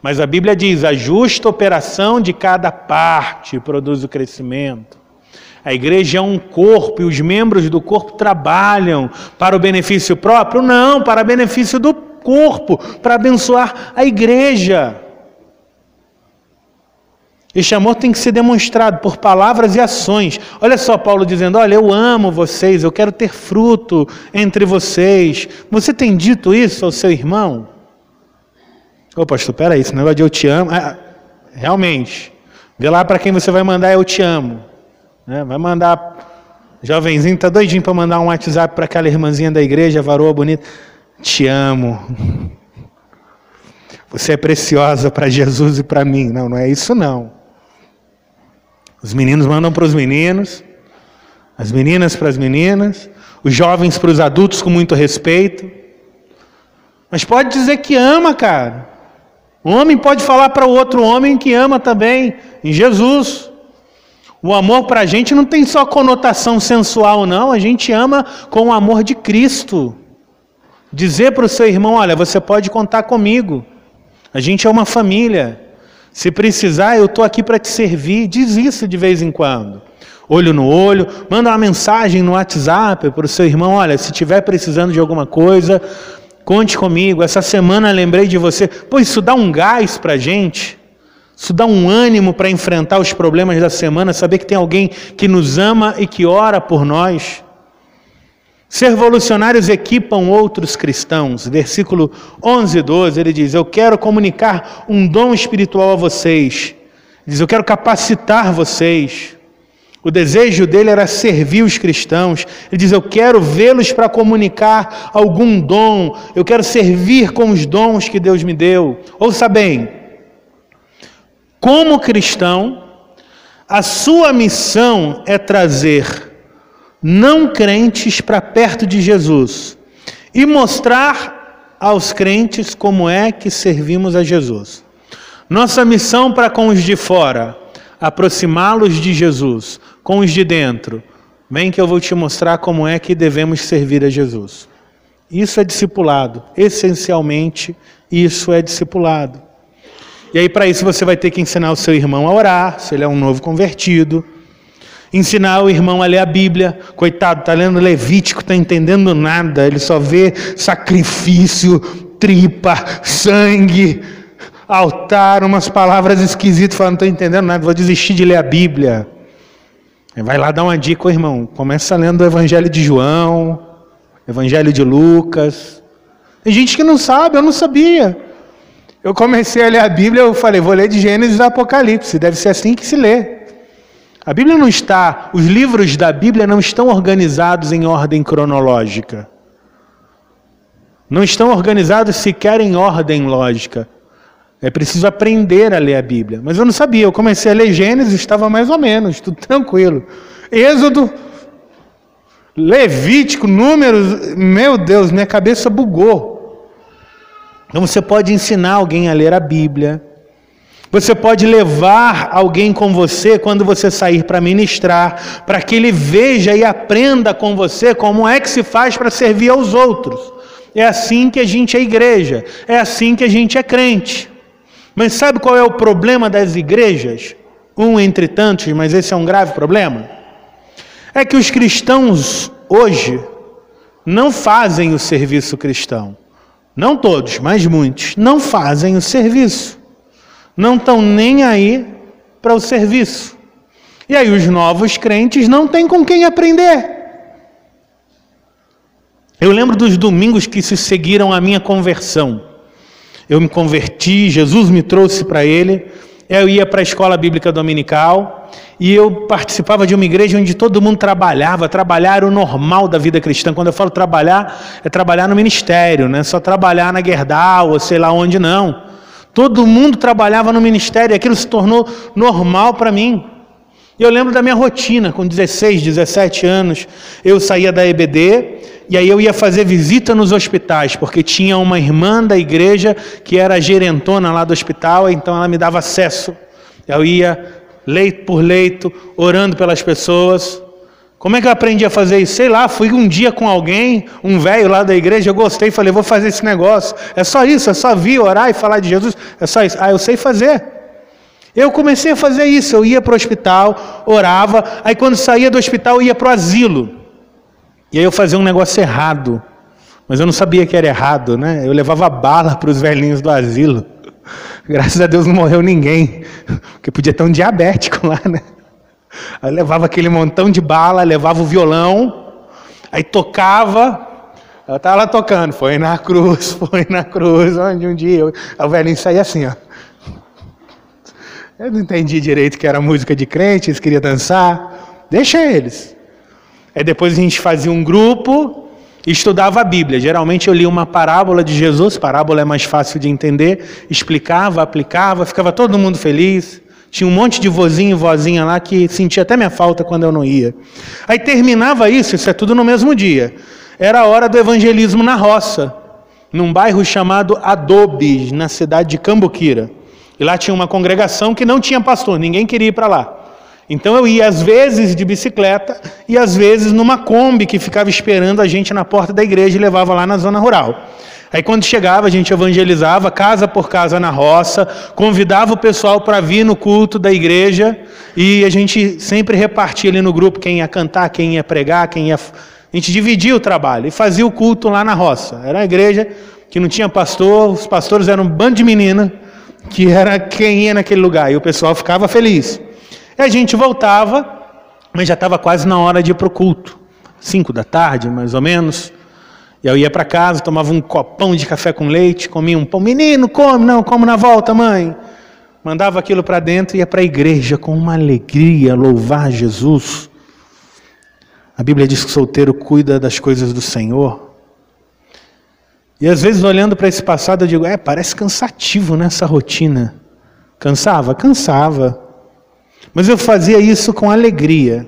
B: Mas a Bíblia diz: a justa operação de cada parte produz o crescimento. A igreja é um corpo e os membros do corpo trabalham para o benefício próprio? Não, para benefício do corpo, para abençoar a igreja. Este amor tem que ser demonstrado por palavras e ações. Olha só Paulo dizendo: Olha, eu amo vocês, eu quero ter fruto entre vocês. Você tem dito isso ao seu irmão? Ô pastor, peraí, esse negócio de eu te amo. Ah, realmente, vê lá para quem você vai mandar eu te amo. Né? Vai mandar. Jovenzinho, tá doidinho para mandar um WhatsApp para aquela irmãzinha da igreja, varoa bonita. Te amo. Você é preciosa para Jesus e para mim. Não, não é isso não. Os meninos mandam para os meninos, as meninas para as meninas, os jovens para os adultos com muito respeito. Mas pode dizer que ama, cara. Um homem pode falar para o outro homem que ama também, em Jesus. O amor para a gente não tem só conotação sensual, não. A gente ama com o amor de Cristo. Dizer para o seu irmão: olha, você pode contar comigo. A gente é uma família. Se precisar, eu estou aqui para te servir. Diz isso de vez em quando. Olho no olho, manda uma mensagem no WhatsApp para o seu irmão: olha, se estiver precisando de alguma coisa, conte comigo. Essa semana lembrei de você. Pô, isso dá um gás para a gente. Isso dá um ânimo para enfrentar os problemas da semana, saber que tem alguém que nos ama e que ora por nós. Ser revolucionários equipam outros cristãos. Versículo 11 e 12, ele diz: Eu quero comunicar um dom espiritual a vocês. Diz: Eu quero capacitar vocês. O desejo dele era servir os cristãos. Ele diz: Eu quero vê-los para comunicar algum dom. Eu quero servir com os dons que Deus me deu. Ouça bem: como cristão, a sua missão é trazer não crentes para perto de Jesus e mostrar aos crentes como é que servimos a Jesus. Nossa missão para com os de fora, aproximá-los de Jesus, com os de dentro. Vem que eu vou te mostrar como é que devemos servir a Jesus. Isso é discipulado, essencialmente, isso é discipulado. E aí, para isso, você vai ter que ensinar o seu irmão a orar, se ele é um novo convertido Ensinar o irmão a ler a Bíblia. Coitado, está lendo Levítico, está entendendo nada. Ele só vê sacrifício, tripa, sangue, altar, umas palavras esquisitas. Fala, não estou entendendo nada, vou desistir de ler a Bíblia. Vai lá dar uma dica, irmão. Começa lendo o Evangelho de João, Evangelho de Lucas. Tem gente que não sabe, eu não sabia. Eu comecei a ler a Bíblia, eu falei, vou ler de Gênesis e Apocalipse. Deve ser assim que se lê. A Bíblia não está, os livros da Bíblia não estão organizados em ordem cronológica. Não estão organizados sequer em ordem lógica. É preciso aprender a ler a Bíblia. Mas eu não sabia, eu comecei a ler Gênesis, estava mais ou menos, tudo tranquilo. Êxodo, Levítico, Números, meu Deus, minha cabeça bugou. Então você pode ensinar alguém a ler a Bíblia, você pode levar alguém com você quando você sair para ministrar, para que ele veja e aprenda com você como é que se faz para servir aos outros. É assim que a gente é igreja, é assim que a gente é crente. Mas sabe qual é o problema das igrejas? Um entre tantos, mas esse é um grave problema. É que os cristãos hoje não fazem o serviço cristão. Não todos, mas muitos não fazem o serviço não estão nem aí para o serviço. E aí os novos crentes não têm com quem aprender. Eu lembro dos domingos que se seguiram a minha conversão. Eu me converti, Jesus me trouxe para ele. Eu ia para a escola bíblica dominical e eu participava de uma igreja onde todo mundo trabalhava. Trabalhar era o normal da vida cristã. Quando eu falo trabalhar, é trabalhar no ministério, não é só trabalhar na Gerdau ou sei lá onde, não. Todo mundo trabalhava no ministério, aquilo se tornou normal para mim. Eu lembro da minha rotina, com 16, 17 anos, eu saía da EBD e aí eu ia fazer visita nos hospitais, porque tinha uma irmã da igreja que era gerentona lá do hospital, então ela me dava acesso. Eu ia leito por leito, orando pelas pessoas. Como é que eu aprendi a fazer isso? Sei lá, fui um dia com alguém, um velho lá da igreja, eu gostei, falei, vou fazer esse negócio. É só isso, é só vir orar e falar de Jesus, é só isso. Ah, eu sei fazer. Eu comecei a fazer isso, eu ia para o hospital, orava, aí quando saía do hospital eu ia para o asilo. E aí eu fazia um negócio errado, mas eu não sabia que era errado, né? Eu levava bala para os velhinhos do asilo. Graças a Deus não morreu ninguém, porque podia ter um diabético lá, né? Aí levava aquele montão de bala, levava o violão, aí tocava. Ela estava lá tocando, foi na cruz, foi na cruz, onde um dia o velhinho saía assim, ó. Eu não entendi direito que era música de crente, eles queriam dançar. Deixa eles. Aí depois a gente fazia um grupo e estudava a Bíblia. Geralmente eu lia uma parábola de Jesus, parábola é mais fácil de entender, explicava, aplicava, ficava todo mundo feliz. Tinha um monte de vozinho e vozinha lá que sentia até minha falta quando eu não ia. Aí terminava isso, isso é tudo no mesmo dia. Era a hora do evangelismo na roça, num bairro chamado Adobe, na cidade de Cambuquira. E lá tinha uma congregação que não tinha pastor, ninguém queria ir para lá. Então eu ia às vezes de bicicleta e às vezes numa Kombi que ficava esperando a gente na porta da igreja e levava lá na zona rural. Aí quando chegava, a gente evangelizava casa por casa na roça, convidava o pessoal para vir no culto da igreja e a gente sempre repartia ali no grupo quem ia cantar, quem ia pregar, quem ia. A gente dividia o trabalho e fazia o culto lá na roça. Era uma igreja que não tinha pastor, os pastores eram um bando de menina, que era quem ia naquele lugar, e o pessoal ficava feliz. E a gente voltava, mas já estava quase na hora de ir para o culto, cinco da tarde, mais ou menos. E eu ia para casa, tomava um copão de café com leite, comia um pão. Menino, come, não, como na volta, mãe. mandava aquilo para dentro e ia para a igreja com uma alegria, louvar Jesus. A Bíblia diz que o solteiro cuida das coisas do Senhor. E às vezes, olhando para esse passado, eu digo: é, parece cansativo nessa né, rotina. Cansava? Cansava. Mas eu fazia isso com alegria.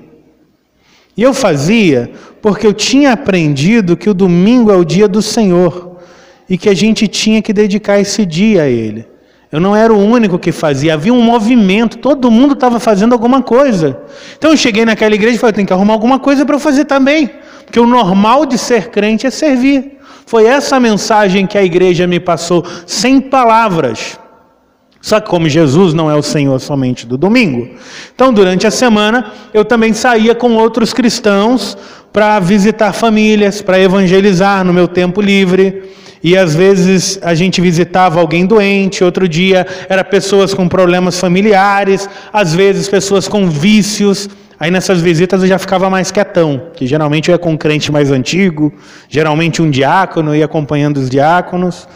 B: E eu fazia porque eu tinha aprendido que o domingo é o dia do Senhor e que a gente tinha que dedicar esse dia a Ele. Eu não era o único que fazia, havia um movimento, todo mundo estava fazendo alguma coisa. Então eu cheguei naquela igreja e falei: tem que arrumar alguma coisa para eu fazer também, porque o normal de ser crente é servir. Foi essa mensagem que a igreja me passou, sem palavras. Só que como Jesus não é o Senhor somente do domingo, então durante a semana eu também saía com outros cristãos para visitar famílias, para evangelizar no meu tempo livre. E às vezes a gente visitava alguém doente, outro dia era pessoas com problemas familiares, às vezes pessoas com vícios. Aí nessas visitas eu já ficava mais quietão, que geralmente eu ia com um crente mais antigo, geralmente um diácono, ia acompanhando os diáconos.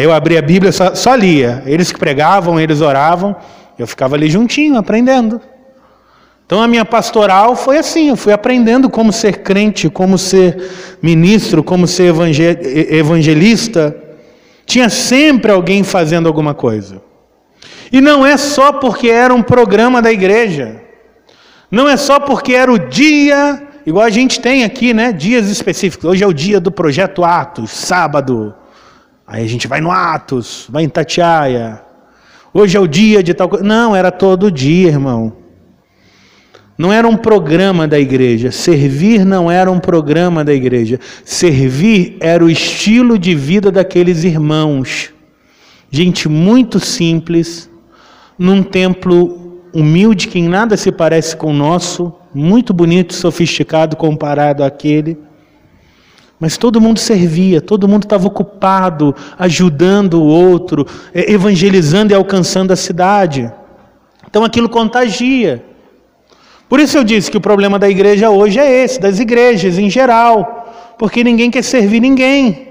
B: Eu abria a Bíblia, só, só lia. Eles que pregavam, eles oravam, eu ficava ali juntinho, aprendendo. Então a minha pastoral foi assim, eu fui aprendendo como ser crente, como ser ministro, como ser evangelista. Tinha sempre alguém fazendo alguma coisa. E não é só porque era um programa da igreja. Não é só porque era o dia, igual a gente tem aqui, né? Dias específicos. Hoje é o dia do projeto Atos, sábado. Aí a gente vai no Atos, vai em Tatiaia. Hoje é o dia de tal coisa. Não, era todo dia, irmão. Não era um programa da igreja. Servir não era um programa da igreja. Servir era o estilo de vida daqueles irmãos. Gente muito simples, num templo humilde que em nada se parece com o nosso, muito bonito, sofisticado comparado àquele. Mas todo mundo servia, todo mundo estava ocupado, ajudando o outro, evangelizando e alcançando a cidade. Então aquilo contagia. Por isso eu disse que o problema da igreja hoje é esse, das igrejas em geral, porque ninguém quer servir ninguém.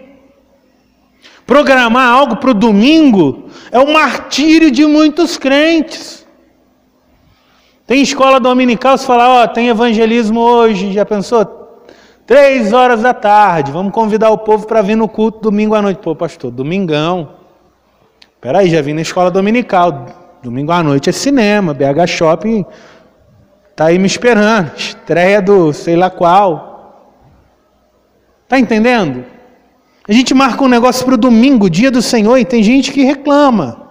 B: Programar algo para o domingo é o martírio de muitos crentes. Tem escola dominical, você fala, ó, oh, tem evangelismo hoje, já pensou? Três horas da tarde, vamos convidar o povo para vir no culto domingo à noite. Pô, pastor, domingão. Peraí, já vim na escola dominical. Domingo à noite é cinema, BH Shopping Está aí me esperando, estreia do sei lá qual. Está entendendo? A gente marca um negócio para o domingo, dia do Senhor, e tem gente que reclama.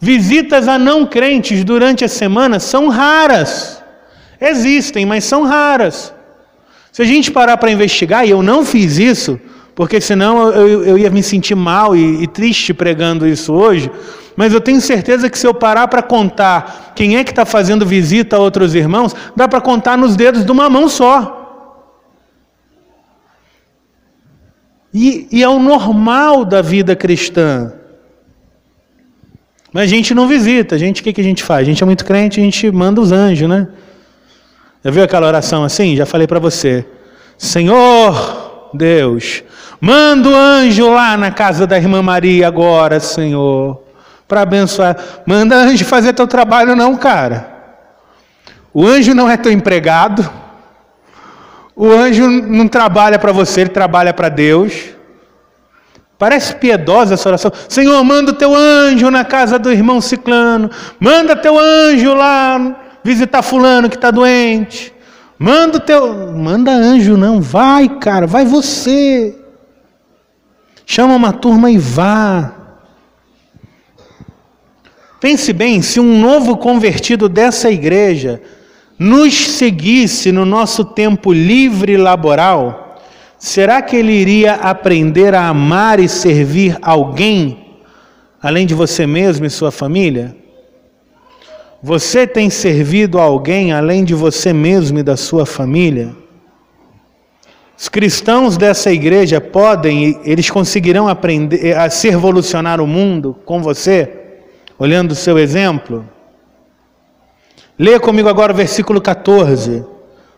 B: Visitas a não crentes durante a semana são raras. Existem, mas são raras. Se a gente parar para investigar, e eu não fiz isso, porque senão eu, eu ia me sentir mal e, e triste pregando isso hoje, mas eu tenho certeza que se eu parar para contar quem é que está fazendo visita a outros irmãos, dá para contar nos dedos de uma mão só. E, e, é o normal da vida cristã. Mas a gente não visita, a gente o que, que a gente faz? A gente é muito crente, a gente manda os anjos, né? Já viu aquela oração assim? Já falei para você. Senhor Deus, manda o anjo lá na casa da irmã Maria agora, Senhor para abençoar. Manda anjo fazer teu trabalho, não, cara. O anjo não é teu empregado. O anjo não trabalha para você, ele trabalha para Deus. Parece piedosa essa oração. Senhor, manda o teu anjo na casa do irmão Ciclano. Manda teu anjo lá visitar fulano que está doente. Manda o teu. Manda anjo, não. Vai, cara, vai você. Chama uma turma e vá. Pense bem, se um novo convertido dessa igreja nos seguisse no nosso tempo livre laboral, será que ele iria aprender a amar e servir alguém além de você mesmo e sua família? Você tem servido a alguém além de você mesmo e da sua família? Os cristãos dessa igreja podem, eles conseguirão aprender a ser revolucionar o mundo com você? olhando o seu exemplo? Leia comigo agora o versículo 14.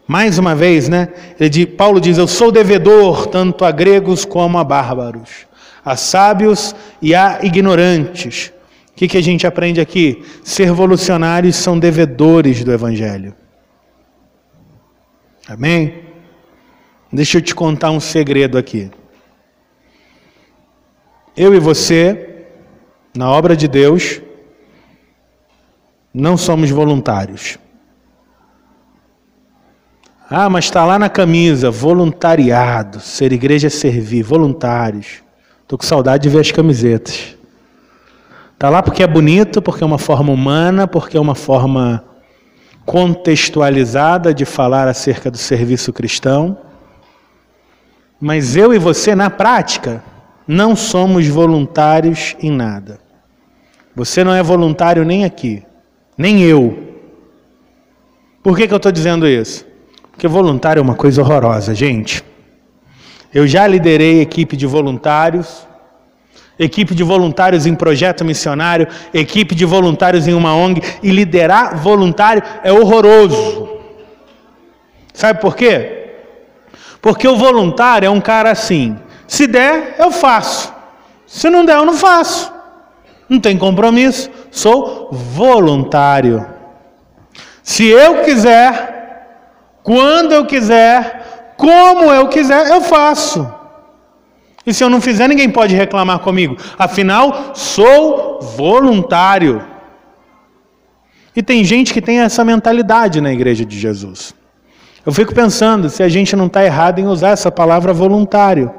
B: Mais uma vez, né? Ele, Paulo diz: Eu sou devedor tanto a gregos como a bárbaros, a sábios e a ignorantes. O que, que a gente aprende aqui? Ser voluntários são devedores do Evangelho. Amém? Deixa eu te contar um segredo aqui. Eu e você, na obra de Deus, não somos voluntários. Ah, mas está lá na camisa, voluntariado, ser igreja é servir, voluntários. Estou com saudade de ver as camisetas. Está lá porque é bonito, porque é uma forma humana, porque é uma forma contextualizada de falar acerca do serviço cristão. Mas eu e você, na prática, não somos voluntários em nada. Você não é voluntário nem aqui, nem eu. Por que, que eu estou dizendo isso? Porque voluntário é uma coisa horrorosa, gente. Eu já liderei equipe de voluntários, equipe de voluntários em projeto missionário, equipe de voluntários em uma ONG, e liderar voluntário é horroroso. Sabe por quê? Porque o voluntário é um cara assim: se der, eu faço, se não der, eu não faço. Não tem compromisso, sou voluntário. Se eu quiser, quando eu quiser, como eu quiser, eu faço. E se eu não fizer, ninguém pode reclamar comigo. Afinal, sou voluntário. E tem gente que tem essa mentalidade na igreja de Jesus. Eu fico pensando se a gente não está errado em usar essa palavra voluntário.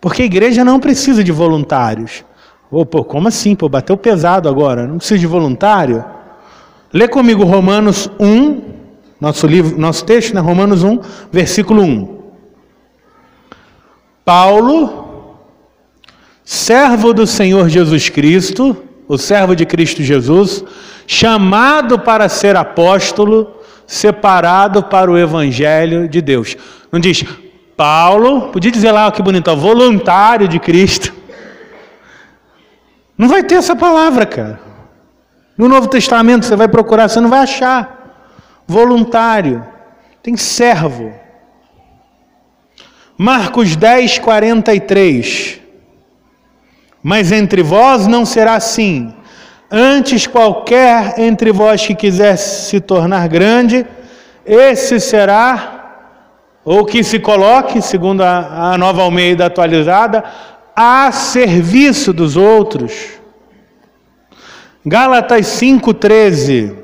B: Porque a igreja não precisa de voluntários. Oh, pô, como assim? Pô, bateu pesado agora. Não precisa de voluntário? Lê comigo Romanos 1, nosso livro, nosso texto, né? Romanos 1, versículo 1. Paulo, servo do Senhor Jesus Cristo, o servo de Cristo Jesus, chamado para ser apóstolo, separado para o evangelho de Deus. Não diz Paulo, podia dizer lá que bonito, voluntário de Cristo. Não vai ter essa palavra, cara. No Novo Testamento você vai procurar, você não vai achar. Voluntário, tem servo. Marcos 10, 43. Mas entre vós não será assim. Antes, qualquer entre vós que quiser se tornar grande, esse será, ou que se coloque, segundo a, a nova Almeida atualizada, a serviço dos outros. Gálatas 5,13.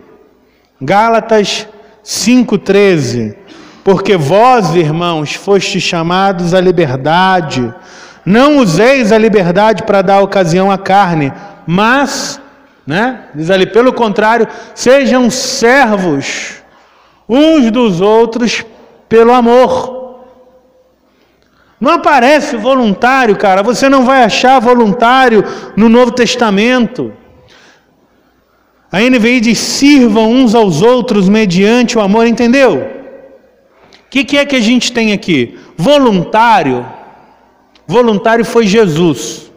B: Gálatas 5,13. Porque vós, irmãos, fostes chamados à liberdade. Não useis a liberdade para dar ocasião à carne, mas, né, diz ali, pelo contrário, sejam servos uns dos outros pelo amor. Não aparece voluntário, cara. Você não vai achar voluntário no Novo Testamento. A NVI diz: sirvam uns aos outros mediante o amor, entendeu? O que, que é que a gente tem aqui? Voluntário. Voluntário foi Jesus.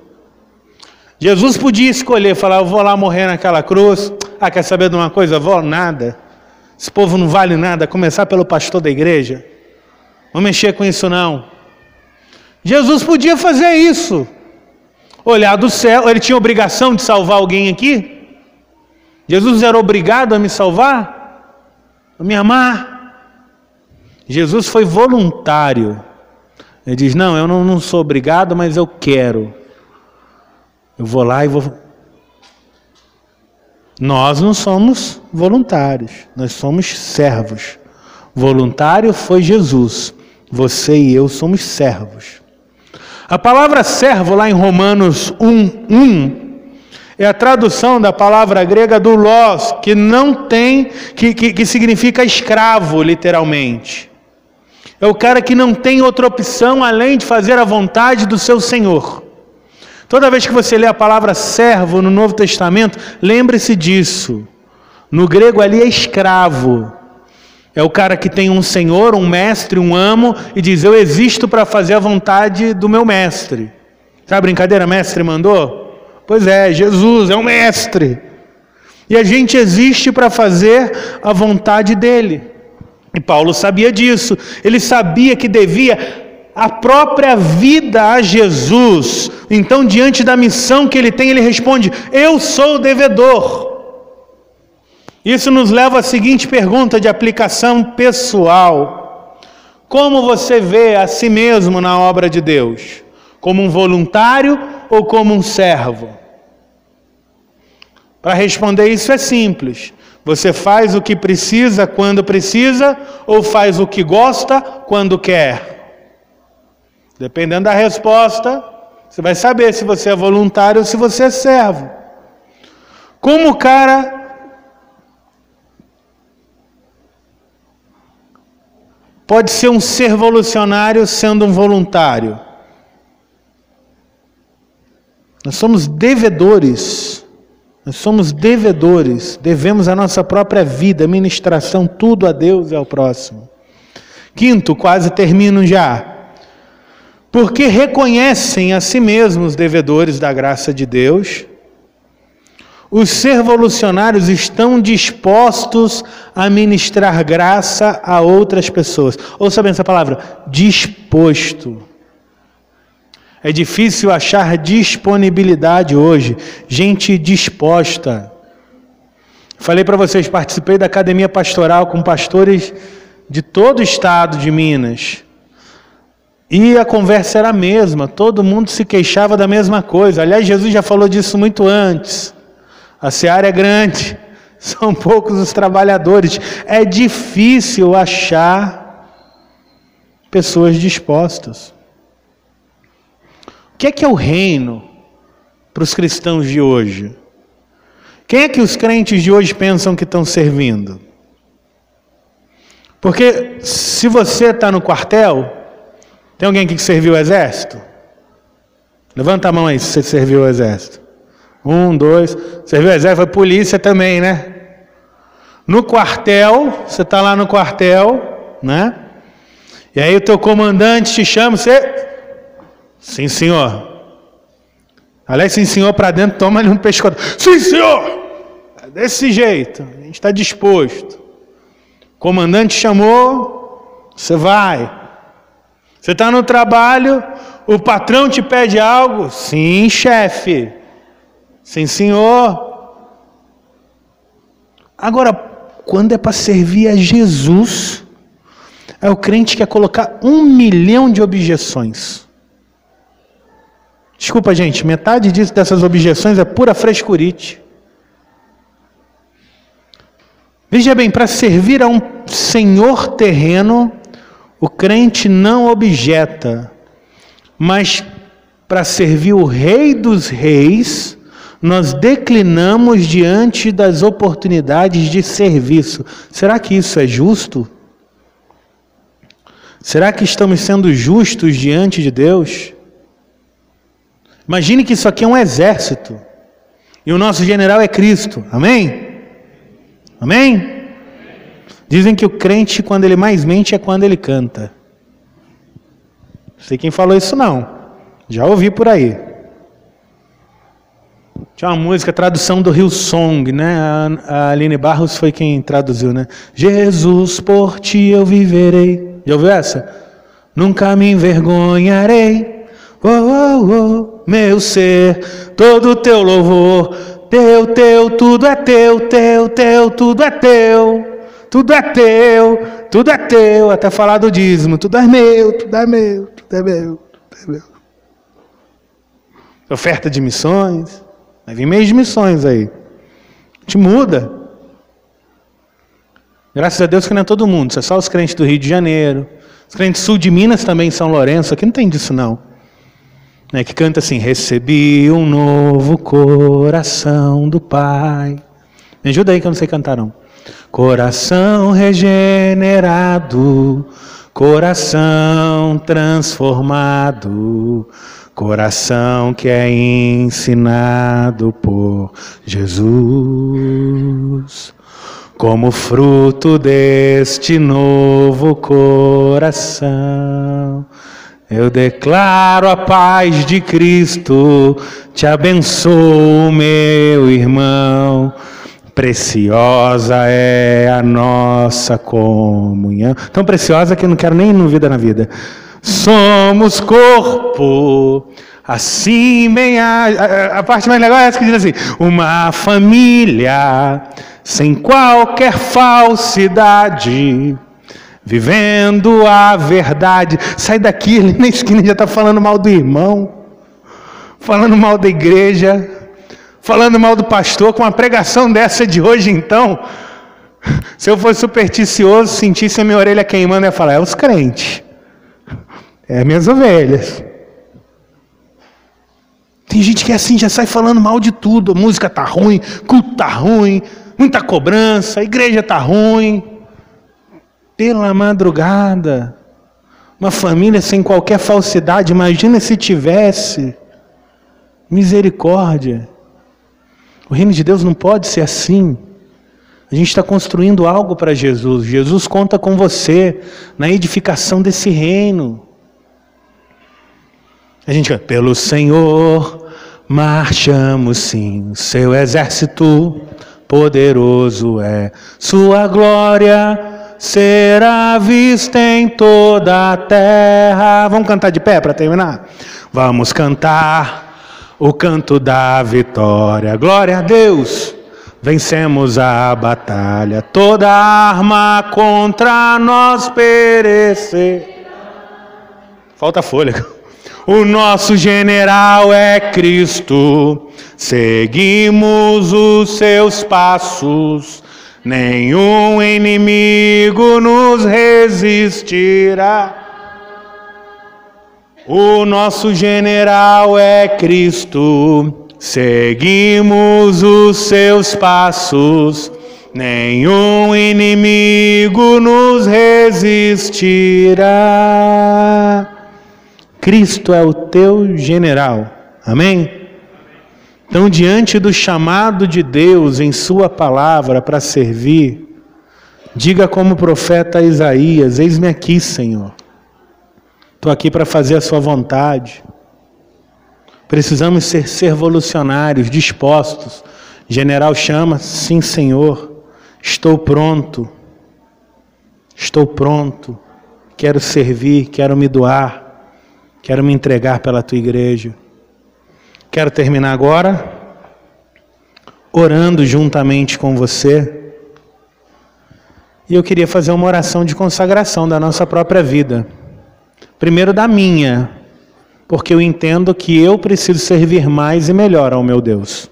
B: Jesus podia escolher, falar: Eu vou lá morrer naquela cruz. Ah, quer saber de uma coisa? Vou nada. Esse povo não vale nada. Começar pelo pastor da igreja. Não mexer com isso, não. Jesus podia fazer isso. Olhar do céu, ele tinha obrigação de salvar alguém aqui? Jesus era obrigado a me salvar? A me amar? Jesus foi voluntário. Ele diz: Não, eu não, não sou obrigado, mas eu quero. Eu vou lá e vou. Nós não somos voluntários, nós somos servos. Voluntário foi Jesus, você e eu somos servos. A palavra servo, lá em Romanos 1, 1, é a tradução da palavra grega do los, que não tem, que, que, que significa escravo, literalmente. É o cara que não tem outra opção além de fazer a vontade do seu Senhor. Toda vez que você lê a palavra servo no Novo Testamento, lembre-se disso. No grego ali é escravo. É o cara que tem um senhor, um mestre, um amo e diz: Eu existo para fazer a vontade do meu mestre. Sabe a brincadeira? Mestre mandou? Pois é, Jesus é o mestre. E a gente existe para fazer a vontade dele. E Paulo sabia disso. Ele sabia que devia a própria vida a Jesus. Então, diante da missão que ele tem, ele responde: Eu sou devedor. Isso nos leva à seguinte pergunta de aplicação pessoal: Como você vê a si mesmo na obra de Deus? Como um voluntário ou como um servo? Para responder isso é simples. Você faz o que precisa quando precisa ou faz o que gosta quando quer? Dependendo da resposta, você vai saber se você é voluntário ou se você é servo. Como o cara pode ser um ser revolucionário sendo um voluntário? Nós somos devedores nós somos devedores, devemos a nossa própria vida, ministração, tudo a Deus e ao próximo. Quinto, quase termino já. Porque reconhecem a si mesmos devedores da graça de Deus, os servolucionários estão dispostos a ministrar graça a outras pessoas. Ouça bem essa palavra: disposto. É difícil achar disponibilidade hoje, gente disposta. Falei para vocês, participei da academia pastoral com pastores de todo o estado de Minas. E a conversa era a mesma, todo mundo se queixava da mesma coisa. Aliás, Jesus já falou disso muito antes. A seara é grande, são poucos os trabalhadores. É difícil achar pessoas dispostas que é que é o reino para os cristãos de hoje? Quem é que os crentes de hoje pensam que estão servindo? Porque se você está no quartel, tem alguém que serviu o exército? Levanta a mão aí se você serviu o exército. Um, dois. Serviu o exército, foi polícia também, né? No quartel, você está lá no quartel, né? E aí o teu comandante te chama, você Sim, senhor. Aliás, sim, senhor, para dentro, toma-lhe um pescoço. Sim, senhor! É desse jeito, a gente está disposto. O comandante chamou, você vai. Você está no trabalho, o patrão te pede algo? Sim, chefe. Sim, senhor. Agora, quando é para servir a Jesus, é o crente que quer colocar um milhão de objeções. Desculpa, gente, metade disso, dessas objeções é pura frescurite. Veja bem, para servir a um senhor terreno, o crente não objeta, mas para servir o Rei dos Reis, nós declinamos diante das oportunidades de serviço. Será que isso é justo? Será que estamos sendo justos diante de Deus? Imagine que isso aqui é um exército. E o nosso general é Cristo. Amém? Amém? Dizem que o crente, quando ele mais mente, é quando ele canta. Não sei quem falou isso, não. Já ouvi por aí. Tinha uma música, tradução do Rio Song, né? A Aline Barros foi quem traduziu, né? Jesus, por ti eu viverei. Já ouviu essa? Nunca me envergonharei. Oh, oh, oh meu ser, todo teu louvor, teu, teu, tudo é teu, teu, teu, tudo é teu, tudo é teu, tudo é teu, até falar do dízimo, tudo é meu, tudo é meu, tudo é meu, tudo é meu. Oferta de missões, vai vir mês de missões aí. Te muda. Graças a Deus que não é todo mundo, é só os crentes do Rio de Janeiro. Os crentes sul de Minas também, São Lourenço, aqui não tem disso não né, que canta assim: Recebi um novo coração do Pai. Me ajuda aí que eu não sei cantar não. Coração regenerado, coração transformado, coração que é ensinado por Jesus. Como fruto deste novo coração, eu declaro a paz de Cristo, te abençoo, meu irmão. Preciosa é a nossa comunhão. Tão preciosa que eu não quero nem ir no Vida na Vida. somos corpo. Assim bem a, a, a, parte mais legal é essa que diz assim: uma família sem qualquer falsidade, vivendo a verdade. Sai daqui, ali na esquina já está falando mal do irmão, falando mal da igreja, falando mal do pastor, com uma pregação dessa de hoje, então. Se eu fosse supersticioso, sentisse a minha orelha queimando, eu ia falar: é os crentes, é minhas ovelhas. Tem gente que é assim, já sai falando mal de tudo. A música tá ruim, culto tá ruim, muita cobrança, a igreja tá ruim. Pela madrugada, uma família sem qualquer falsidade, imagina se tivesse. Misericórdia. O reino de Deus não pode ser assim. A gente está construindo algo para Jesus. Jesus conta com você na edificação desse reino. A gente pelo Senhor marchamos sim, seu exército poderoso é, sua glória será vista em toda a terra. Vamos cantar de pé para terminar? Vamos cantar o canto da vitória. Glória a Deus. Vencemos a batalha, toda arma contra nós perecer. Falta fôlego. O nosso general é Cristo, seguimos os seus passos, nenhum inimigo nos resistirá. O nosso general é Cristo, seguimos os seus passos, nenhum inimigo nos resistirá. Cristo é o teu general. Amém? Então, diante do chamado de Deus em Sua palavra para servir, diga como profeta Isaías: Eis-me aqui, Senhor. Estou aqui para fazer a Sua vontade. Precisamos ser, ser revolucionários, dispostos. General chama, sim, Senhor. Estou pronto. Estou pronto. Quero servir, quero me doar. Quero me entregar pela tua igreja. Quero terminar agora orando juntamente com você. E eu queria fazer uma oração de consagração da nossa própria vida. Primeiro da minha, porque eu entendo que eu preciso servir mais e melhor ao meu Deus.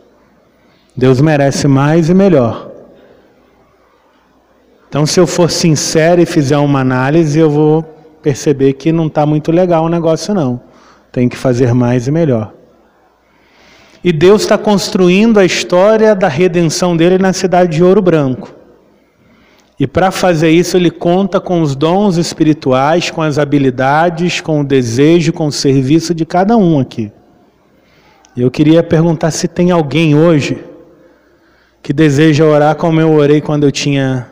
B: Deus merece mais e melhor. Então, se eu for sincero e fizer uma análise, eu vou perceber que não está muito legal o negócio, não. Tem que fazer mais e melhor. E Deus está construindo a história da redenção dele na cidade de Ouro Branco. E para fazer isso, ele conta com os dons espirituais, com as habilidades, com o desejo, com o serviço de cada um aqui. Eu queria perguntar se tem alguém hoje que deseja orar como eu orei quando eu tinha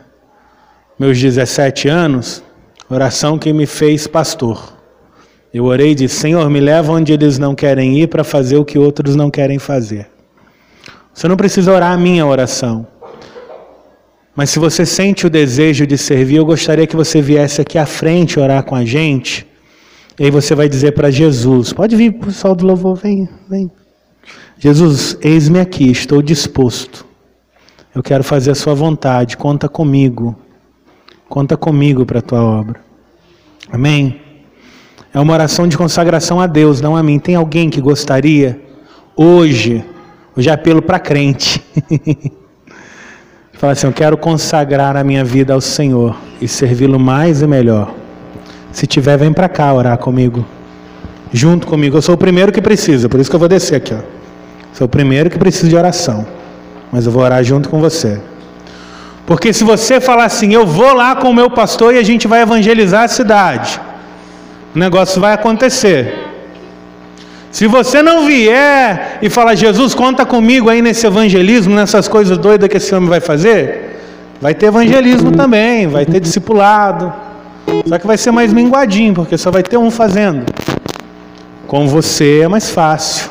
B: meus 17 anos Oração que me fez pastor. Eu orei e disse: Senhor, me leva onde eles não querem ir para fazer o que outros não querem fazer. Você não precisa orar a minha oração. Mas se você sente o desejo de servir, eu gostaria que você viesse aqui à frente orar com a gente. E aí você vai dizer para Jesus: Pode vir, pessoal do louvor, vem, vem. Jesus, eis-me aqui, estou disposto. Eu quero fazer a sua vontade, conta comigo. Conta comigo para a tua obra. Amém? É uma oração de consagração a Deus, não a mim. Tem alguém que gostaria, hoje, hoje apelo para crente, fala assim: Eu quero consagrar a minha vida ao Senhor e servi-lo mais e melhor. Se tiver, vem para cá orar comigo, junto comigo. Eu sou o primeiro que precisa, por isso que eu vou descer aqui. Ó. Sou o primeiro que precisa de oração, mas eu vou orar junto com você. Porque se você falar assim, eu vou lá com o meu pastor e a gente vai evangelizar a cidade, o negócio vai acontecer. Se você não vier e falar, Jesus, conta comigo aí nesse evangelismo, nessas coisas doidas que esse homem vai fazer, vai ter evangelismo também, vai ter discipulado. Só que vai ser mais minguadinho, porque só vai ter um fazendo. Com você é mais fácil.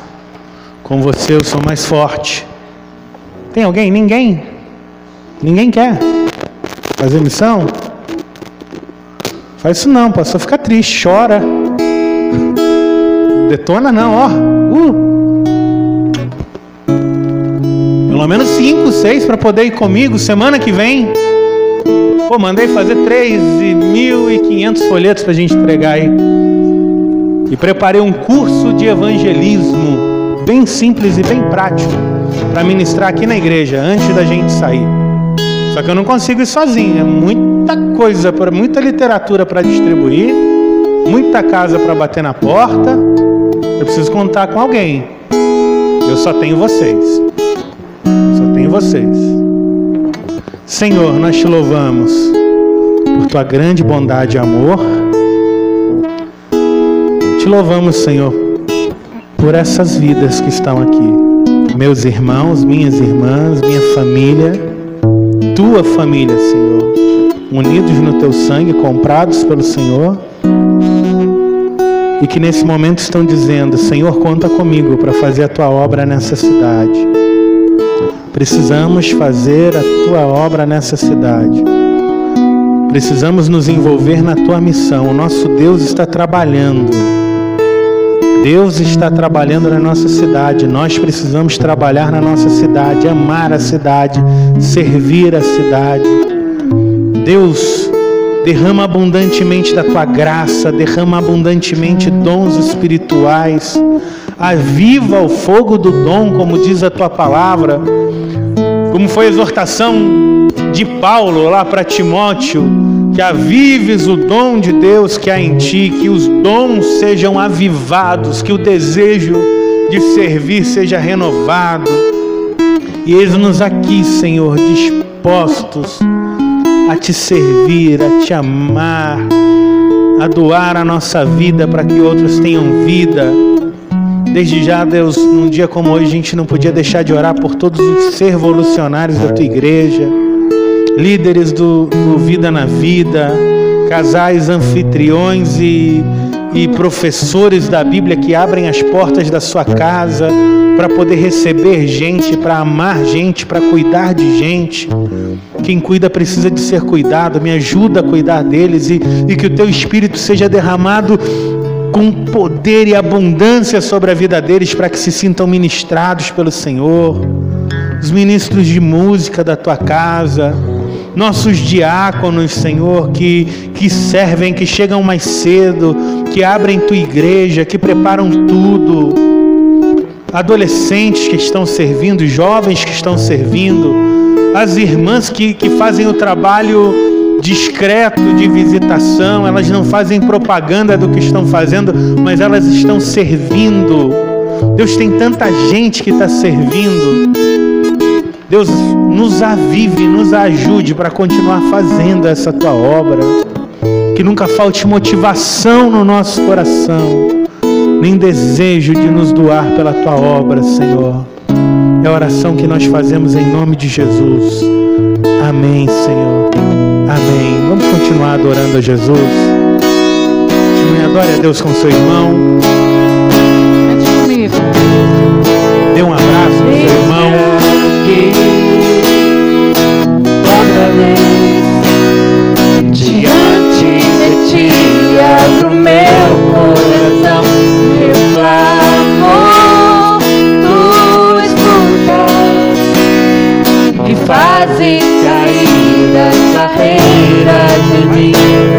B: Com você eu sou mais forte. Tem alguém? Ninguém? Ninguém quer fazer missão? Faz isso não, pastor fica triste, chora. detona não, ó. Uh. Pelo menos cinco, seis para poder ir comigo semana que vem. Pô, mandei fazer 3.500 folhetos para a gente entregar aí. E preparei um curso de evangelismo bem simples e bem prático para ministrar aqui na igreja antes da gente sair. Só que eu não consigo ir sozinho, é muita coisa, muita literatura para distribuir, muita casa para bater na porta. Eu preciso contar com alguém. Eu só tenho vocês. Só tenho vocês. Senhor, nós te louvamos por tua grande bondade e amor. Te louvamos, Senhor, por essas vidas que estão aqui. Meus irmãos, minhas irmãs, minha família tua família, Senhor, unidos no teu sangue, comprados pelo Senhor, e que nesse momento estão dizendo: Senhor, conta comigo para fazer a tua obra nessa cidade. Precisamos fazer a tua obra nessa cidade. Precisamos nos envolver na tua missão. O nosso Deus está trabalhando. Deus está trabalhando na nossa cidade. Nós precisamos trabalhar na nossa cidade, amar a cidade, servir a cidade. Deus, derrama abundantemente da tua graça, derrama abundantemente dons espirituais. Aviva o fogo do dom, como diz a tua palavra. Como foi a exortação de Paulo lá para Timóteo que avives o dom de Deus que há em ti, que os dons sejam avivados, que o desejo de servir seja renovado. E eis-nos aqui, Senhor, dispostos a te servir, a te amar, a doar a nossa vida para que outros tenham vida. Desde já, Deus, num dia como hoje, a gente não podia deixar de orar por todos os servolucionários da tua igreja líderes do, do Vida na Vida, casais anfitriões e, e professores da Bíblia que abrem as portas da sua casa para poder receber gente, para amar gente, para cuidar de gente. Quem cuida precisa de ser cuidado, me ajuda a cuidar deles e, e que o teu Espírito seja derramado com poder e abundância sobre a vida deles para que se sintam ministrados pelo Senhor. Os ministros de música da tua casa, nossos diáconos, Senhor, que, que servem, que chegam mais cedo, que abrem tua igreja, que preparam tudo, adolescentes que estão servindo, jovens que estão servindo, as irmãs que, que fazem o trabalho discreto de visitação, elas não fazem propaganda do que estão fazendo, mas elas estão servindo. Deus tem tanta gente que está servindo. Deus nos avive, nos ajude para continuar fazendo essa tua obra. Que nunca falte motivação no nosso coração, nem desejo de nos doar pela tua obra, Senhor. É a oração que nós fazemos em nome de Jesus. Amém, Senhor. Amém. Vamos continuar adorando a Jesus. Adore a Deus com seu irmão.
C: Diante de ti abro meu coração, meu clamor, tu escutas e fazes cair das barreiras de mim.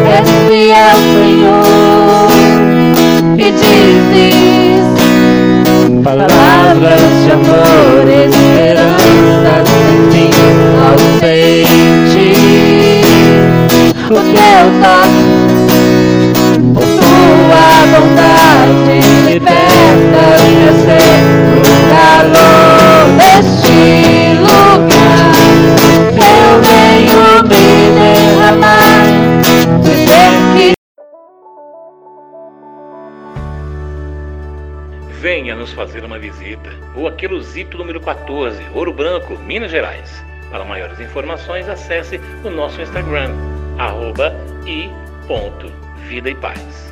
C: És fiel, Senhor, e dizes palavras de amor, esperança sem fim, ausente. O teu toque, por tua vontade, liberta-me a ser o calor deste lugar. Eu venho me derramar, dizer que
A: Venha nos fazer uma visita. Rua Queluzito, número 14, Ouro Branco, Minas Gerais. Para maiores informações, acesse o nosso Instagram, arroba e ponto Vida e Paz.